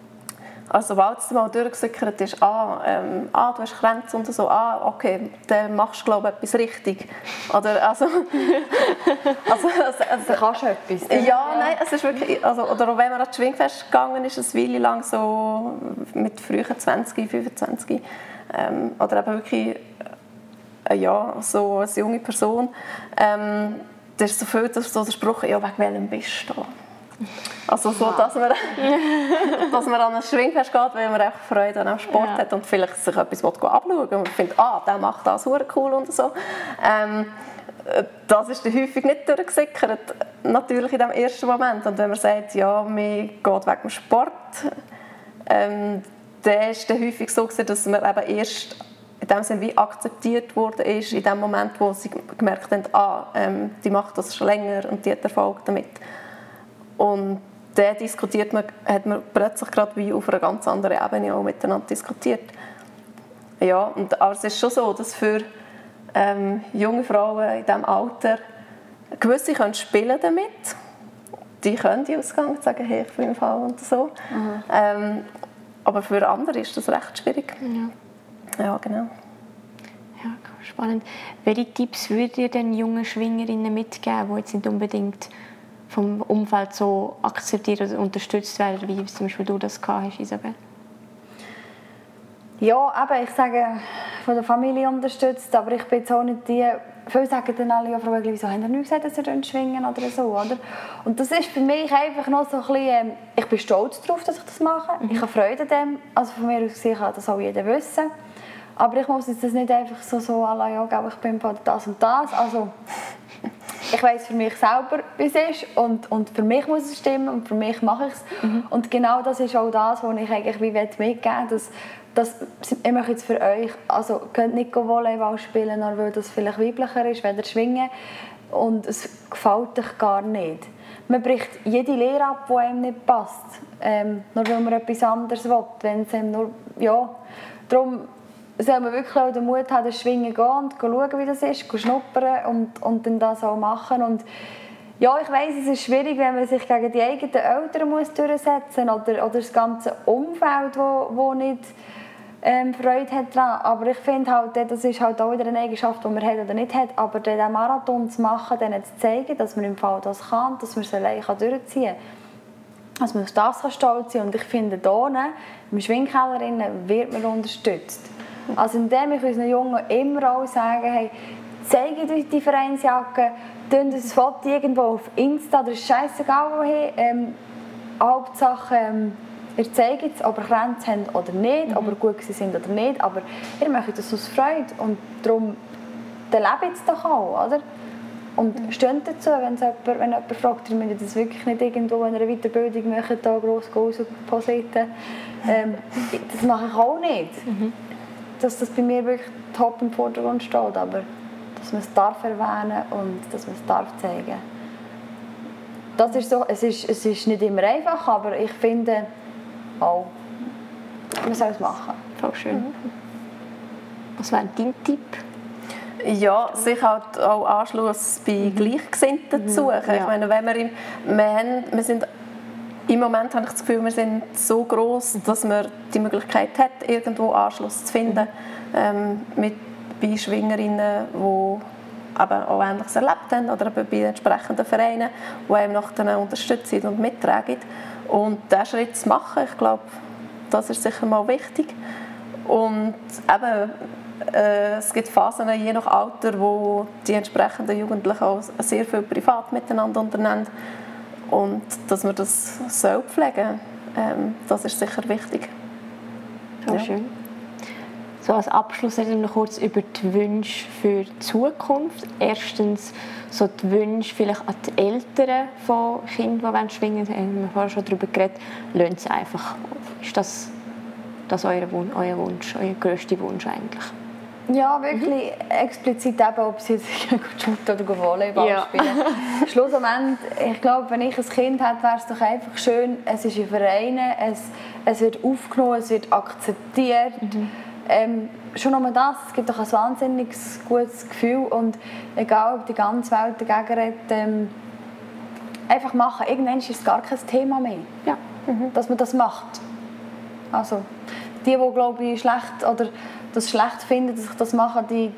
Also sobald es mal durchgesickert ist, ah, ähm, ah, du hast Grenzen und so, ah, okay, dann machst du, glaube ich, etwas richtig. Oder, also, [laughs] also, also, also, da kannst du etwas. Ja, ja, nein, es ist wirklich, also, oder auch wenn man an das Schwingfest gegangen ist, eine Weile lang so mit frühen 20, 25, ähm, oder eben wirklich, äh, ja, so als junge Person, ähm, da ist so viel so der Spruch, ja, wegen welchem bist du also so, dass man, [laughs] dass man an ein Schwingfest geht, weil man echt Freude an Sport ja. hat und vielleicht sich etwas abschauen will und findet, ah, der macht das cool und so. Ähm, das ist häufig nicht durchgesickert, natürlich in dem ersten Moment. Und wenn man sagt, ja, man geht wegen dem Sport, ähm, dann ist es häufig so, dass man eben erst in dem Sinne wie akzeptiert wurde ist, in dem Moment, wo sie gemerkt haben, ah, ähm, die macht das schon länger und die hat Erfolg damit. Und dann diskutiert man, hat man plötzlich gerade wie auf einer ganz anderen Ebene auch miteinander diskutiert. Ja, und, aber es ist schon so, dass für ähm, junge Frauen in diesem Alter gewisse können spielen damit die können die Ausgang sagen, hey, ich bin im Fall und so. Mhm. Ähm, aber für andere ist das recht schwierig. Ja, ja genau. Ja, spannend. Welche Tipps würdet ihr den jungen Schwingerinnen mitgeben, die jetzt nicht unbedingt vom Umfeld so akzeptiert oder unterstützt werden, wie zum Beispiel du das gehabt hast, Isabel? Ja, eben, ich sage, von der Familie unterstützt, aber ich bin jetzt auch nicht die, viele sagen dann alle, ja, Frau Wegli, wieso haben Sie nicht gesagt, dass Sie schwingen oder so, oder? Und das ist für mich einfach noch so ein bisschen, ähm, ich bin stolz darauf, dass ich das mache, mhm. ich habe Freude dem, also von mir aus gesehen kann das auch jeder wissen. Aber ich muss jetzt das nicht einfach so, so la, ja, ich bin das und das, also ich weiß für mich selber, wie es ist und, und für mich muss es stimmen und für mich mache ich es. Mhm. Und genau das ist auch das, was ich eigentlich wie mitgeben dass, ich möchte jetzt für euch, also könnt nicht Volleyball spielen, nur weil das vielleicht weiblicher ist, weder schwingen und es gefällt euch gar nicht. Man bricht jede Lehre ab, die einem nicht passt, ähm, nur weil man etwas anderes will, wenn es nur, ja, darum soll man wirklich auch den Mut haben, das Schwingen gehen und schauen, wie das ist, schnuppern und, und dann das auch machen. Und ja, ich weiß, es ist schwierig, wenn man sich gegen die eigenen Eltern durchsetzen muss oder, oder das ganze Umfeld, wo, wo nicht ähm, Freude hat daran. Aber ich finde halt, das ist halt auch wieder eine Eigenschaft, die man hat oder nicht hat. Aber den Marathon zu machen, denen zu zeigen, dass man im Fall das kann, dass man es alleine durchziehen kann, dass man auf das stolz sein kann. Und ich finde, hier im Schwingkeller wird man unterstützt. Also indem ich unseren Jungen immer auch sagen, hey, zeige euch die Vereinsjacke, tun das Foto irgendwo auf Insta, das ist scheißegal wohin. Ähm, Hauptsache, ähm, ihr zeigt es, ob ihr Grenzen habt oder nicht, mhm. ob ihr gut sind oder nicht, aber ihr macht das aus Freude und darum, dann lebt es doch auch, oder? Und mhm. steht dazu, wenn jemand, wenn jemand fragt, ihr müsst das wirklich nicht irgendwo in einer Weiterbildung machen, da gross poseten. Ähm, [laughs] das mache ich auch nicht. Mhm dass das bei mir wirklich top im Vordergrund steht, aber dass man es darf erwähnen und dass man es darf zeigen. Das ist so, es ist, es ist nicht immer einfach, aber ich finde auch, man soll es machen. Voll schön. Mhm. Was wäre dein Tipp? Ja, sich halt auch Anschluss bei mhm. Gleichgesinnten mhm. zu suchen. Ja. Ich meine, wenn wir, im, wir, haben, wir sind im Moment habe ich das Gefühl, wir sind so groß, dass man die Möglichkeit hat, irgendwo Anschluss zu finden ähm, mit bei Schwingerinnen, die eben auch Ähnliches erlebt haben oder eben bei entsprechenden Vereinen, die einem noch unterstützen und mittragen. Und diesen Schritt zu machen, ich glaube, das ist sicher mal wichtig. Und eben, äh, es gibt Phasen, je nach Alter, wo die entsprechenden Jugendlichen auch sehr viel privat miteinander unternehmen und dass man das soll pflegen ähm, das ist sicher wichtig. Sehr ja. schön. So als Abschluss noch kurz über die Wünsche für die Zukunft. Erstens so die Wünsche vielleicht an die Eltern von Kindern, die schwingen wollen. Wir haben vorhin schon darüber geredet. Lasst es einfach. Ist das, das euer, Wunsch, euer Wunsch, euer grösster Wunsch eigentlich? Ja, wirklich mhm. explizit eben, ob sie jetzt [laughs] Shooter oder Volleyball ja. spielen. [laughs] Schlussendlich, ich glaube, wenn ich ein Kind hätte, wäre es doch einfach schön, es ist in Vereinen, es, es wird aufgenommen, es wird akzeptiert. Mhm. Ähm, schon nur das, es gibt doch ein wahnsinnig gutes Gefühl und egal, ob die ganze Welt dagegen redet, ähm, einfach machen. Irgendwann ist es gar kein Thema mehr, Ja. dass man das macht. Also, die, die glaube ich schlecht oder das schlecht finden, dass ich das mache, die,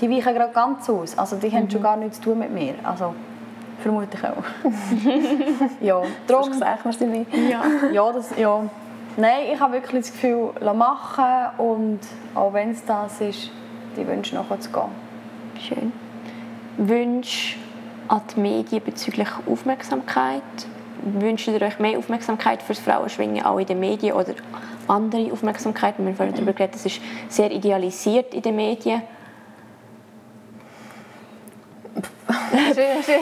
die weichen gerade ganz aus. Also die haben schon gar nichts zu tun mit mir. Also, vermute ich auch. [laughs] ja, Darum sagen wir sie nicht. Ja. ja, das, ja. Nein, ich habe wirklich das Gefühl, machen und auch wenn es das ist, die Wünsche nachzugehen. Schön. Wünsche an die Medien bezüglich Aufmerksamkeit? Wünscht ihr euch mehr Aufmerksamkeit für das Frauenschwingen auch in den Medien oder andere Aufmerksamkeit? Wir haben vorhin darüber geredet, es ist sehr idealisiert in den Medien. [laughs]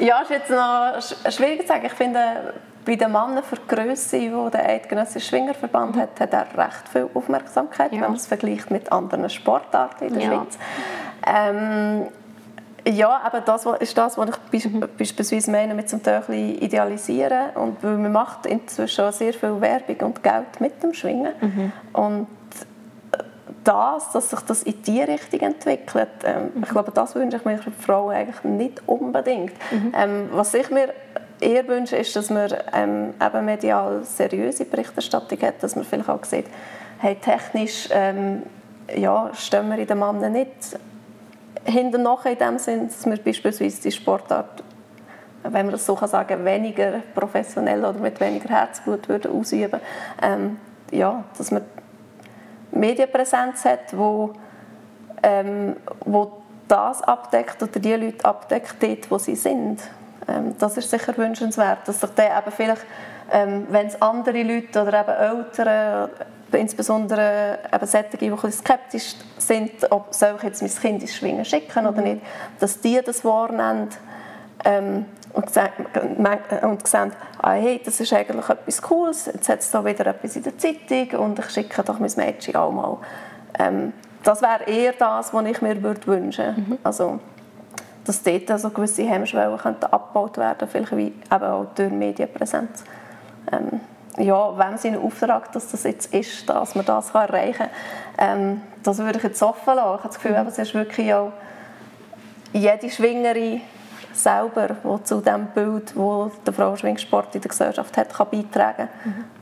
Ja, ist jetzt noch sch- schwierig zu sagen. Ich finde, bei den Männern für die Grösse, die der Eidgenössische Schwingerverband hat, hat er recht viel Aufmerksamkeit, Ja. wenn man es vergleicht mit anderen Sportarten in der Ja. Schweiz. Ähm, ja, aber das ist das, was ich Mhm. beisp- beispielsweise meine mit zum Teil idealisieren. Und weil man macht inzwischen sehr viel Werbung und Geld mit dem Schwingen. Mhm. Und das, dass sich das in die Richtung entwickelt, ähm, ich glaube, das wünsche ich mir für Frauen eigentlich nicht unbedingt. Ähm, was ich mir eher wünsche, ist, dass man ähm, eben medial seriöse Berichterstattung hat, dass man vielleicht auch sieht, hey, technisch ähm, ja, stehen wir in den Mannen nicht hinten nach in dem Sinn, dass wir beispielsweise die Sportart wenn man das so kann sagen weniger professionell oder mit weniger Herzblut würde ausüben ähm, ja, dass man Medienpräsenz hat, wo, ähm, wo das abdeckt oder die Leute abdeckt, dort, wo sie sind. Ähm, das ist sicher wünschenswert, dass sich dann eben vielleicht, ähm, wenn es andere Leute oder eben Eltern, insbesondere eben solche, die ein skeptisch sind, ob soll ich jetzt mein Kind ins Schwingen schicken oder nicht, dass die das wahrnehmen ähm, und, sehen, und sehen, ah, hey, das ist eigentlich etwas Cooles, jetzt hat es da wieder etwas in der Zeitung und ich schicke doch mein Mädchen auch mal. Ähm, das wäre eher das, was ich mir würde wünschen. Also dass dort also gewisse Hemmschwellen könnten abgebaut werden vielleicht wie eben auch durch Medienpräsenz. Ähm, ja, wem sein Auftrag dass das jetzt ist, dass man das kann erreichen kann, ähm, das würde ich jetzt offen lassen. Ich habe das Gefühl, eben, es ist wirklich auch jede Schwingerin selber, die zu dem Bild, wo der Frauenschwingsport in der Gesellschaft hat, kann beitragen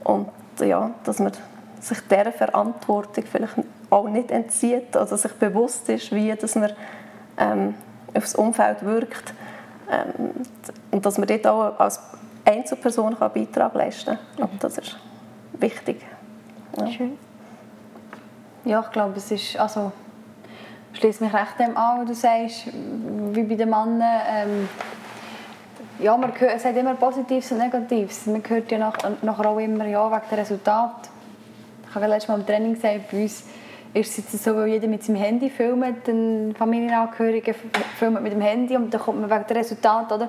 Und ja, dass man sich dieser Verantwortung vielleicht auch nicht entzieht oder sich bewusst ist, wie dass man ähm, aufs Umfeld wirkt ähm, und dass man dort auch als Einzelperson einen Beitrag leisten kann. Und das ist wichtig. Ja. Schön. Ja, ich glaube, es ist, also, schließe mich recht dem an, was du sagst, wie bei den Männern. Ähm, ja, man hört, es hat immer Positives und Negatives. Man hört ja nach, auch immer, ja, wegen des Resultat. Ich habe letztes Mal im Training gesagt, bei uns jetzt so, weil jeder mit seinem Handy filmt, den Familienangehörigen filmt mit dem Handy und dann kommt man wegen des Resultat, oder?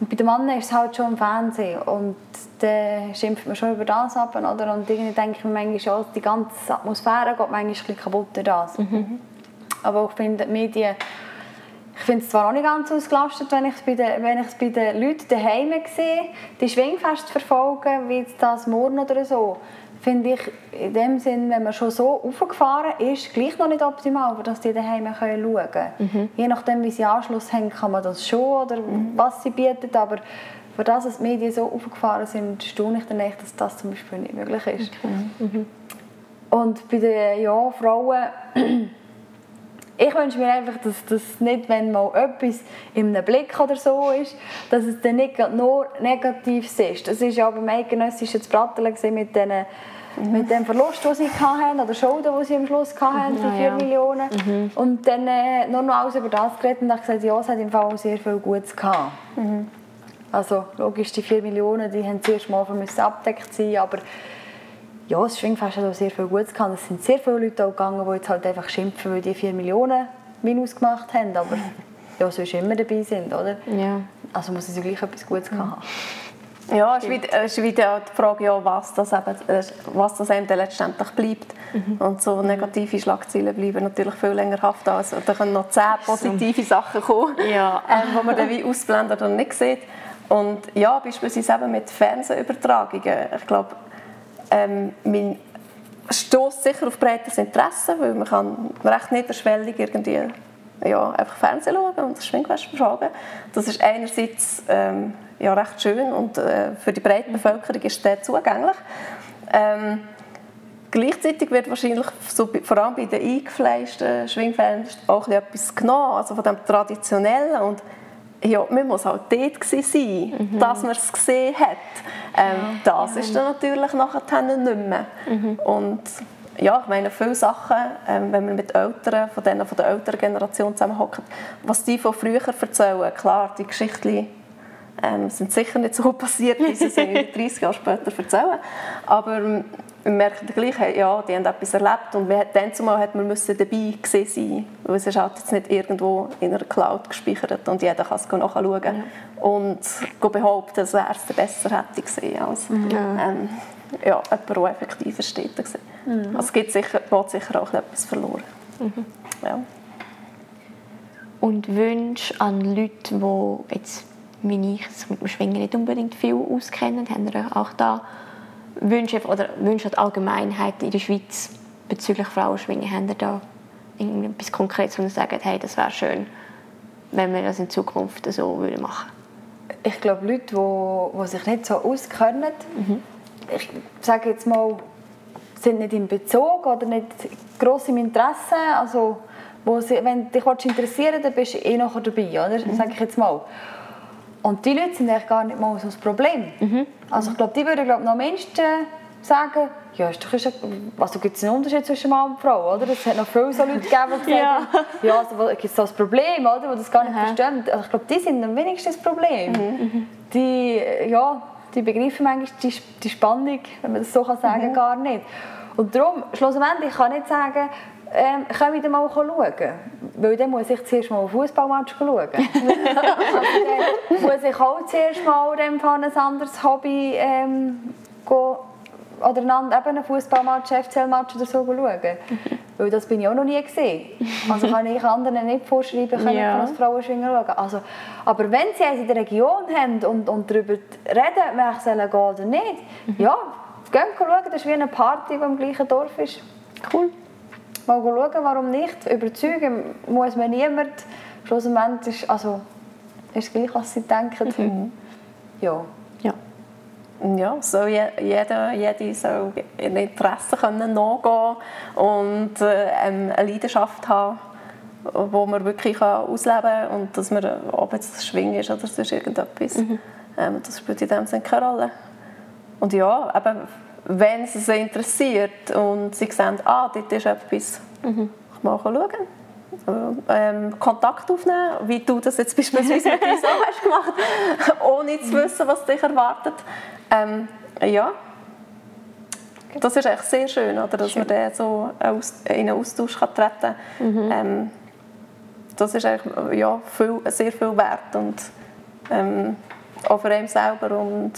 Und bei den Männern ist es halt schon im Fernsehen und dann schimpft man schon über das ab, oder? Und irgendwie denke ich mir manchmal, ja, die ganze Atmosphäre geht manchmal ein bisschen kaputt durch das. Aber ich finde, die Medien, ich finde es zwar auch nicht ganz ausgelastet, wenn ich es bei den, wenn ich es bei den Leuten daheim sehe, die Schwingfest verfolgen, wie jetzt das morgen oder so, finde ich in dem Sinn, wenn man schon so aufgefahren ist, gleich noch nicht optimal, aber dass die daheim können schauen können. Je nachdem, wie sie Anschluss haben, kann man das schon oder was sie bieten, aber für das, dass die Medien so aufgefahren sind, staune ich dann echt, dass das zum Beispiel nicht möglich ist. Und bei den ja, Frauen ich wünsche mir einfach, dass das nicht, wenn mal etwas in einem Blick oder so ist, dass es dann nicht nur Negatives ist. Das war ja beim Eidgenössischen Bratteln mit, den, mit dem Verlust, den sie hatten, oder Schulden, die sie am Schluss hatten, von 4 ja. Millionen. Und dann äh, nur noch alles über das geredet und ich gesagt, ja, es hat im Fall auch sehr viel Gutes gehabt. Also logisch, die 4 Millionen, die haben zuerst mal abgedeckt sein, aber ja, das Schwingfest hat auch sehr viel Gutes gehabt. Es sind sehr viele Leute auch gegangen, die jetzt halt einfach schimpfen, weil die 4 Millionen Minus gemacht haben, aber ja, sonst immer dabei sind, oder? Ja. Also muss es ja gleich etwas Gutes gehabt haben. Ja, es ist wieder, es ist wieder auch die Frage, ja, was, das eben, was das dann letztendlich bleibt. Und so negative Schlagzeilen bleiben natürlich viel länger haften. Also, da können noch zehn positive Sachen kommen, Ja. ähm, die man dann wie ausblendet und nicht sieht. Und ja, beispielsweise eben mit Fernsehübertragungen. Ich glaube, ähm, mein stößt sicher auf breites Interesse, weil man kann recht niederschwellig irgendwie ja, einfach Fernsehen schauen und das Schwingwäsche befragen. Das ist einerseits ähm, ja, recht schön und äh, für die breite Bevölkerung ist der zugänglich. Ähm, gleichzeitig wird wahrscheinlich so, vor allem bei den eingefleischten Schwingfällen auch etwas genommen, also von dem Traditionellen und ja, man muss halt dort sein, mhm. dass man es gesehen hat. Ähm, ja. Das ist dann natürlich nachher nicht mehr. Mhm. Und ja, ich meine, viele Sachen, ähm, wenn man mit Eltern, von denen von der älteren Generation zusammenhockt, was die von früher erzählen, klar, die Geschichten ähm, sind sicher nicht so [laughs] passiert, wie sie sie 30 Jahre später erzählen. Aber wir merken gleich, ja, die haben etwas erlebt und wir, dann zumal hat man müssen dabei gewesen sein, weil es ist halt jetzt nicht irgendwo in einer Cloud gespeichert und jeder kann es nachschauen ja. und behaupten, dass er es besser hätte gesehen als mhm. ähm, ja, jemand, der effektiv steht. Mhm. Also es gibt sicher, geht sicher auch etwas verloren. Mhm. Ja. Und Wünsche an Leute, die jetzt wie ich mit dem Schwingen nicht unbedingt viel auskennen, haben auch da Wünsche oder Wünsche die Allgemeinheit in der Schweiz bezüglich Frauenschwingen? Haben ihr da etwas Konkretes, wo ihr sagt, hey, das wäre schön, wenn wir das in Zukunft so machen würden Ich glaube, Leute, die, die sich nicht so auskennen, mhm. ich sage jetzt mal, sind nicht im Bezug oder nicht gross im Interesse, also wo sie, wenn dich interessieren dann bist du eh noch dabei, oder? Mhm. sage ich jetzt mal. Und die Leute sind eigentlich gar nicht mal so das Problem. Mhm. Also ich glaube, die würden glaub, noch am meisten sagen, ja, ist doch, ist, also gibt es einen Unterschied zwischen Mann und Frau, oder? Es hat noch viele so Leute gegeben, die gesagt ja. haben, ja, also, gibt es das Problem, oder, die das gar nicht Aha. verstehen. Also ich glaube, die sind am wenigsten das Problem. Mhm. Die, ja, die begreifen manchmal die, die Spannung, wenn man das so kann sagen, mhm. gar nicht. Und darum, schlussendlich, ich kann nicht sagen, ähm, können wir mal schauen? Weil dann muss ich zuerst mal einen Fußballmatch schauen. [laughs] also dann muss ich auch zuerst mal ein anderes Hobby ähm, gehen, oder einen, eben einen Fußballmatch, FCL-Match oder so schauen. Weil das bin ich auch noch nie gesehen. Also kann ich anderen nicht vorschreiben, können ja. als Frauenschwinger schauen. Also, aber wenn sie eins in der Region haben und, und darüber reden, ob ich gehen oder nicht, mhm. ja, gehen schauen, das ist wie eine Party, die im gleichen Dorf ist. Cool mal schauen, warum nicht. Überzeugen muss man niemand. Schlussendlich ist, also, ist es gleich, was sie denken. Mhm. Ja. ja. Ja, soll jeder, jede soll in Interesse können nachgehen und äh, eine Leidenschaft haben, wo man wirklich ausleben kann und dass man, ob es Schwingen ist oder sonst irgendetwas, mhm. ähm, das spielt in dem Sinne keine Rolle. Und ja, eben, wenn es sie interessiert und sie sehen, ah, dort ist etwas, mhm. mal schauen. Ähm, Kontakt aufnehmen, wie du das jetzt beispielsweise mit uns [laughs] auch hast gemacht, ohne zu wissen, was dich erwartet. Ähm, ja, das ist echt sehr schön, oder, dass schön. man da so in einen Austausch kann treten kann. Mhm. Ähm, das ist ja, viel, sehr viel wert und ähm, auch für einen selber und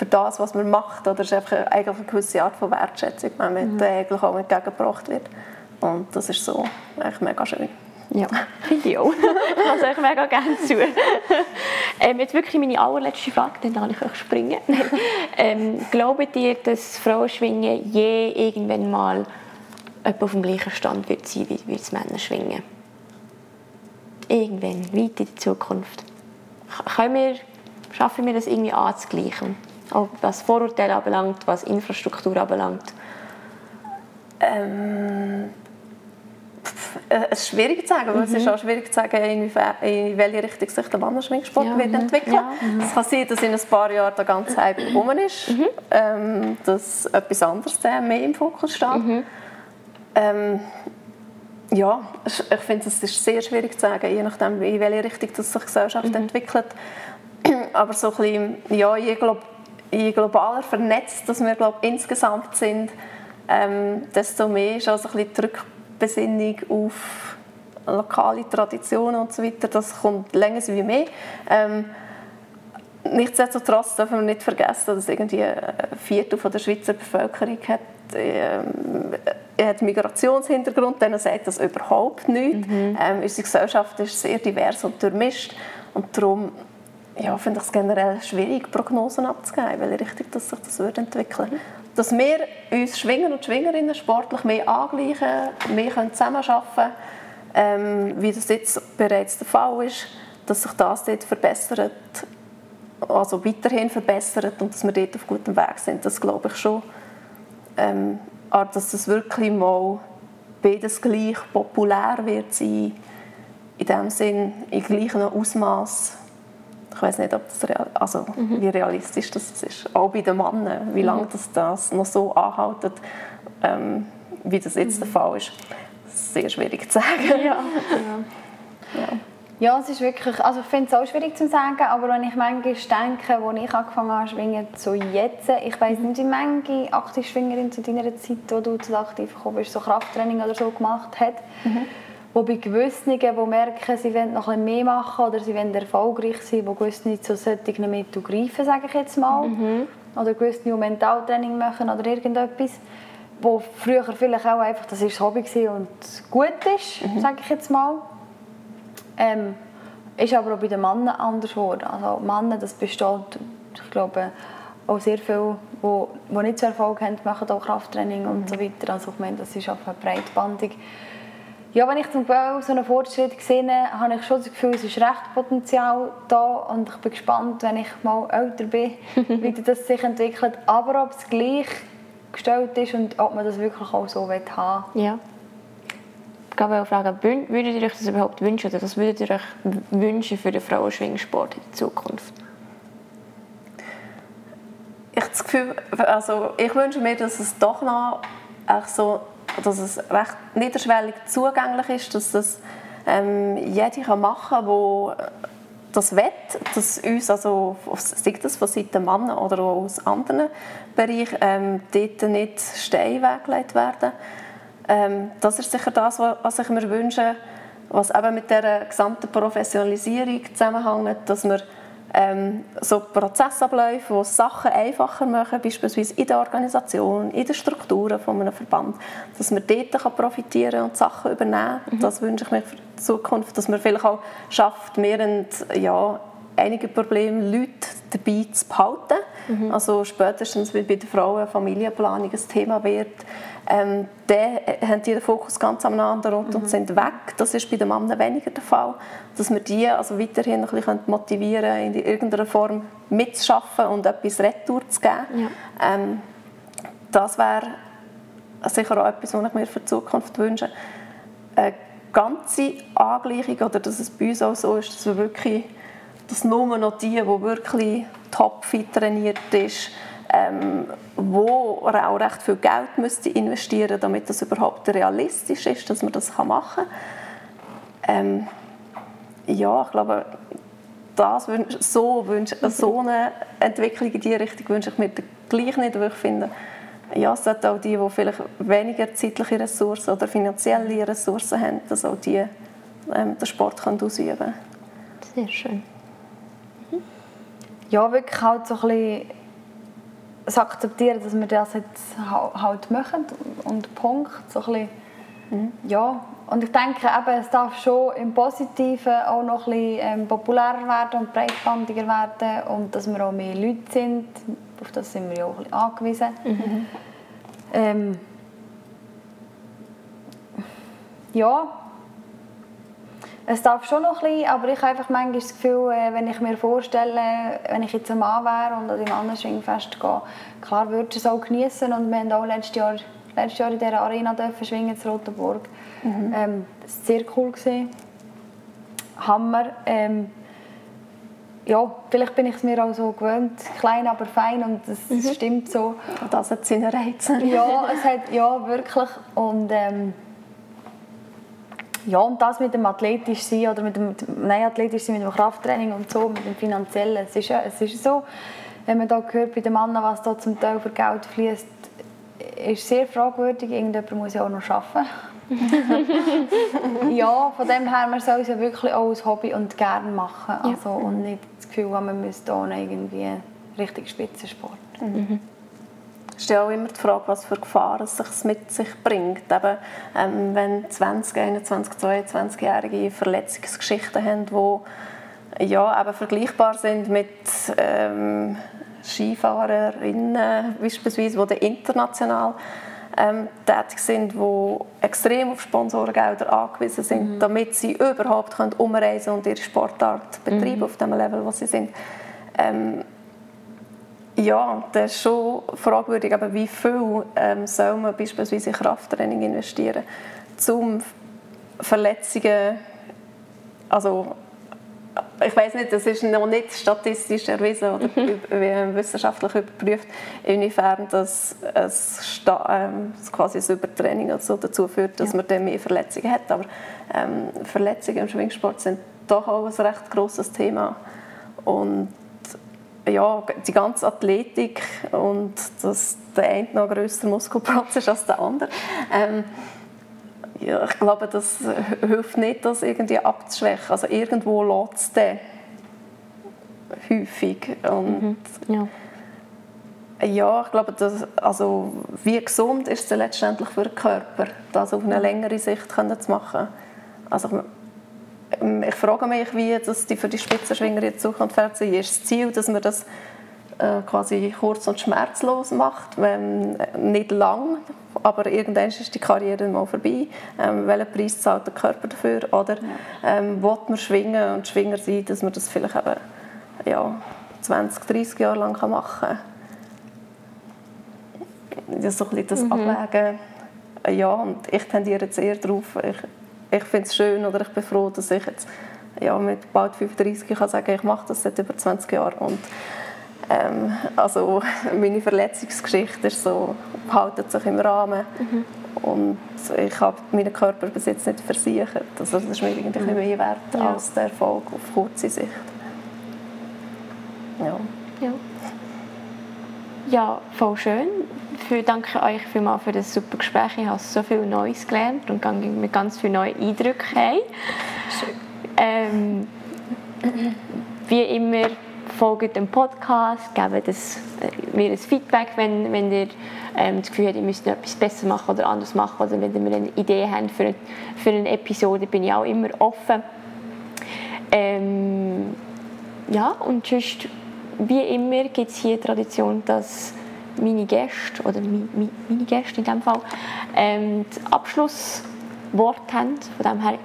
für das, was man macht. Oder ist einfach eine, eine gewisse Art von Wertschätzung, die man mhm. eigentlich auch entgegengebracht wird. Und das ist so eigentlich mega schön. Ja, finde ich auch. [laughs] ich lasse euch mega gerne zu. ähm, jetzt wirklich meine allerletzte Frage, dann kann ich euch springen. [laughs] ähm, glaubt ihr, dass Frauenschwingen je irgendwann mal auf dem gleichen Stand wird sein wie, wie das Männerschwingen? Irgendwann, weit in der Zukunft. Können wir, schaffen wir das irgendwie anzugleichen? Auch was Vorurteile anbelangt, was Infrastruktur anbelangt? Ähm, äh, es ist schwierig zu sagen, mhm. es ist mhm. auch schwierig zu sagen, in, welche Richtung sich der Wanderschwingsport ja, wird entwickeln. Ja. Mhm. Es kann sein, dass in ein paar Jahren der ganze Hype [clears throat] herum ist, mhm. ähm, dass etwas anderes mehr im Fokus steht. Mhm. Ähm, ja, ich finde, es ist sehr schwierig zu sagen, je nachdem, in welche Richtung sich die Gesellschaft mhm. entwickelt. [clears throat] Aber so ein bisschen, ja, je glaube je globaler vernetzt dass wir glaub, insgesamt sind, ähm, desto mehr ist also ein bisschen die Rückbesinnung auf lokale Traditionen und so weiter. Das kommt länger wie mehr. Ähm, nichtsdestotrotz dürfen wir nicht vergessen, dass irgendwie ein Viertel von der Schweizer Bevölkerung hat, ähm, hat Migrationshintergrund, denen sagt das überhaupt nicht. Mhm. Ähm, unsere Gesellschaft ist sehr divers und durchmischt und darum ja, finde ich es generell schwierig, Prognosen abzugeben, in welche Richtung das sich das würde entwickeln dass wir uns Schwinger und Schwingerinnen sportlich mehr angleichen, mehr zusammenarbeiten können, ähm, wie das jetzt bereits der Fall ist, dass sich das dort verbessert, also weiterhin verbessert und dass wir dort auf gutem Weg sind. Das glaube ich schon. Ähm, aber dass das wirklich mal beides gleich populär wird sein, in dem Sinn, im gleichen Ausmaß. Ich weiß nicht, ob das real, also, mhm. wie realistisch das ist. Auch bei den Männern, wie lange mhm. das, das noch so anhält, ähm, wie das jetzt mhm. der Fall ist. Sehr schwierig zu sagen. Ja, ja. ja. Ja, es ist wirklich, also ich finde es auch schwierig zu sagen, aber wenn ich manchmal denke, wo ich angefangen habe zu schwingen, zu jetzt, ich weiß nicht, wie manche Aktivschwingerin zu deiner Zeit, wo du zu aktiv gekommen bist, so Krafttraining oder so gemacht hat, mhm. Wo bei gewissen, die merken, sie wollen noch ein mehr machen oder sie wollen erfolgreich sein, wo gewisse nicht zu solchen Mitteln greifen, sage ich jetzt mal, mhm. oder gewisse die Mentaltraining machen oder irgendetwas, wo früher vielleicht auch einfach, das ist das Hobby und gut ist, mhm. sage ich jetzt mal, ähm, ist aber auch bei den Männern anders geworden. Also Männer, das besteht, ich glaube, auch sehr viele, die, die nicht so Erfolg haben, machen auch Krafttraining und so weiter. Also ich meine, das ist einfach breitbandig. Ja, wenn ich zum Beispiel so einen Fortschritt sehe, habe ich schon das Gefühl, es ist recht Potenzial da und ich bin gespannt, wenn ich mal älter bin, [laughs] wie das sich entwickelt. Aber ob es gleich gestellt ist und ob man das wirklich auch so haben will. Ja gerade fragen, würdet ihr euch das überhaupt wünschen oder was würdet ihr euch wünschen für den Frauenschwingsport in der Zukunft? Ich das Gefühl, also ich wünsche mir, dass es doch noch so, dass es recht niederschwellig zugänglich ist, dass das ähm, jeder kann machen kann, wo das will, dass uns, also sei das von Seiten Mann oder auch aus anderen Bereichen, ähm, dort nicht Steine weggelegt werden. Ähm, das ist sicher das, was ich mir wünsche, was eben mit der gesamten Professionalisierung zusammenhängt, dass wir ähm, so Prozessabläufe, die Sachen einfacher machen, beispielsweise in der Organisation, in den Strukturen von einem Verband, dass wir dort profitieren und Sachen übernehmen. Mhm. Das wünsche ich mir für die Zukunft, dass man vielleicht auch schafft, mehr und, ja, einige Probleme Leute dabei zu behalten. Mhm. Also spätestens, wie bei der Frauen Familienplanung ein Thema wird, ähm, dann haben die den Fokus ganz am anderen Ort mhm. und sind weg. Das ist bei den Männern weniger der Fall. Dass wir die also weiterhin ein bisschen motivieren in irgendeiner Form mitzuschaffen und etwas retour zu geben. Ja. Ähm, das wäre sicher auch etwas, was ich mir für die Zukunft wünsche. Eine ganze Angleichung, oder dass es bei uns auch so ist, dass wir wirklich dass nur noch die, die wirklich topfit trainiert ist, ähm, wo er auch recht viel Geld müsste investieren damit das überhaupt realistisch ist, dass man das machen kann. Ähm, ja, ich glaube, das wünsch, so, wünsch, so eine Entwicklung in diese Richtung wünsche ich mir gleich nicht, weil ich finde, ja, es sind auch die, die vielleicht weniger zeitliche Ressourcen oder finanzielle Ressourcen haben, dass auch die ähm, den Sport können ausüben können. Sehr schön. Mhm. Ja, wirklich halt so ein bisschen es akzeptieren, dass wir das jetzt halt machen und Punkt. So ein mhm. ja. Und ich denke, eben, es darf schon im Positiven auch noch ein bisschen ähm, populärer werden und breitbandiger werden und dass wir auch mehr Leute sind. Auf das sind wir ja auch ein bisschen angewiesen. Mhm. Ähm, ja, es darf schon noch ein bisschen, aber ich habe einfach manchmal das Gefühl, äh, wenn ich mir vorstelle, wenn ich jetzt ein Mann wäre und an dem anderen Schwingfest gehe, klar würde ich es auch genießen und wir haben auch letztes Jahr, letztes Jahr in dieser Arena dürfen schwingen in Rotenburg. Mhm. Ähm, das war sehr cool. Gewesen. Hammer. Ähm, ja, vielleicht bin ich es mir auch so gewöhnt, klein, aber fein und das mhm. stimmt so. Das hat seine Reize. ja, es hat, ja, wirklich. Und ähm, ja, und das mit dem athletisch sein oder mit dem, nein, athletisch sein mit dem Krafttraining und so, mit dem finanziellen, es ist, ja, es ist so, wenn man da hört bei den Männern, was da zum Teil für Geld fließt, ist sehr fragwürdig. Irgendjemand muss ja auch noch arbeiten. [laughs] ja, von dem her, man soll es ja wirklich auch als Hobby und gerne machen. Also, ja. Und nicht das Gefühl haben, man müsste da irgendwie richtig Spitzensport. Mhm stelle auch immer die Frage, was für Gefahren es sich mit sich bringt. Eben, ähm, wenn 20, 21, 22-Jährige Verletzungsgeschichten haben, die ja, eben vergleichbar sind mit ähm, Skifahrerinnen beispielsweise, die international ähm, tätig sind, die extrem auf Sponsorengelder angewiesen sind, mhm. damit sie überhaupt können umreisen und ihre Sportart betreiben mhm. auf dem Level, wo sie sind. Ähm, ja, das ist schon fragwürdig, aber wie viel ähm, soll man beispielsweise in Krafttraining investieren, um Verletzungen, also ich weiß nicht, das ist noch nicht statistisch erwiesen oder mhm. wissenschaftlich überprüft, inwiefern das, es ähm, quasi das Übertraining also dazu führt, dass ja. man dann mehr Verletzungen hat. Aber ähm, Verletzungen im Schwingsport sind doch auch ein recht grosses Thema. Und ja, die ganze Athletik und dass der eine noch grösser Muskelplatz ist als der andere. Ähm, ja, ich glaube, das hilft nicht, das irgendwie abzuschwächen. Also irgendwo lässt es dann häufig. Und mhm. ja. ja. ich glaube, dass, also, wie gesund ist es letztendlich für den Körper, das auf eine längere Sicht zu machen. Also, ich frage mich, wie das die für die Spitzenschwinger in Zukunft ist. Ist das Ziel, dass man das äh, quasi kurz und schmerzlos macht, wenn, nicht lang, aber irgendwann ist die Karriere mal vorbei. Ähm, welchen Preis zahlt der Körper dafür? Oder ähm, will man schwingen und Schwinger sein, dass man das vielleicht eben, ja, 20, 30 Jahre lang machen kann? Das ist so ein bisschen das mhm. Abwägen. Ja, und ich tendiere jetzt eher darauf, ich, ich finde es schön oder ich bin froh, dass ich jetzt ja, mit bald 35 kann sagen ich mache das seit über 20 Jahren. Und ähm, also [laughs] meine Verletzungsgeschichte ist so, haltet sich im Rahmen. Mhm. Und ich habe meinen Körper bis jetzt nicht versichert. Also das ist mir eigentlich mhm. mehr wert ja. als der Erfolg auf kurze Sicht. Ja. ja. Ja, voll schön. Ich danke euch vielmals für das super Gespräch. Ich habe so viel Neues gelernt und mit ganz vielen neuen Eindrücken heim. Ähm, wie immer folgt dem Podcast, gebt das, äh, mir ein Feedback, wenn, wenn ihr ähm, das Gefühl habt, ihr müsst noch etwas besser machen oder anders machen oder wenn ihr eine Idee habt für, für eine Episode, bin ich auch immer offen. Ähm, ja, und sonst, wie immer, gibt es hier Tradition, dass meine Gäste, oder meine Gäste in diesem Fall, ähm, das Abschlusswort haben. Von dem her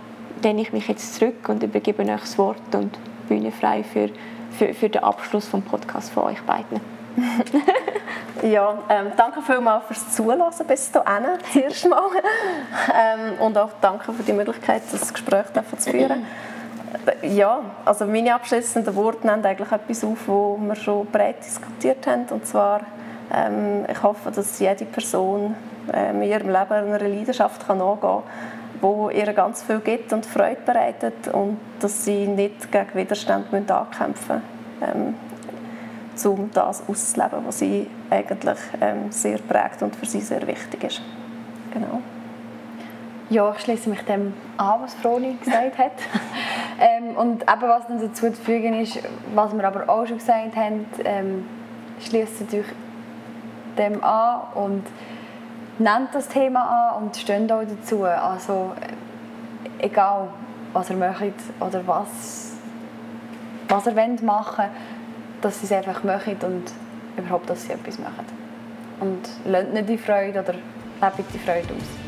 lehne ich mich jetzt zurück und übergebe euch das Wort und Bühne frei für für, für den Abschluss des Podcasts von euch beiden. [laughs] ja, ähm, danke vielmals fürs Zulassen bis hierhin, zuerst mal. [laughs] ähm, und auch danke für die Möglichkeit, das Gespräch zu führen. Ja, also meine abschließenden Worte nehmen eigentlich etwas auf, wo wir schon breit diskutiert haben. Und zwar, ähm, ich hoffe, dass jede Person ähm, in ihrem Leben einer Leidenschaft kann nachgehen kann wo ihr ganz viel gibt und Freude bereitet und dass sie nicht gegen Widerstand ankämpfen müssen, ähm, um das auszuleben, was sie eigentlich ähm, sehr prägt und für sie sehr wichtig ist. Genau. Ja, ich schließe mich dem an, was Froni gesagt hat. [laughs] ähm, und eben, was dann dazu zu fügen ist, was wir aber auch schon gesagt haben, ähm, schließt natürlich dem an und nennt das Thema an und steht auch dazu. Also egal, was ihr möchtet oder was, was ihr wollt machen dass sie es einfach möchten und überhaupt, dass sie etwas machen. Und lernt nicht die Freude oder lebt die Freude aus.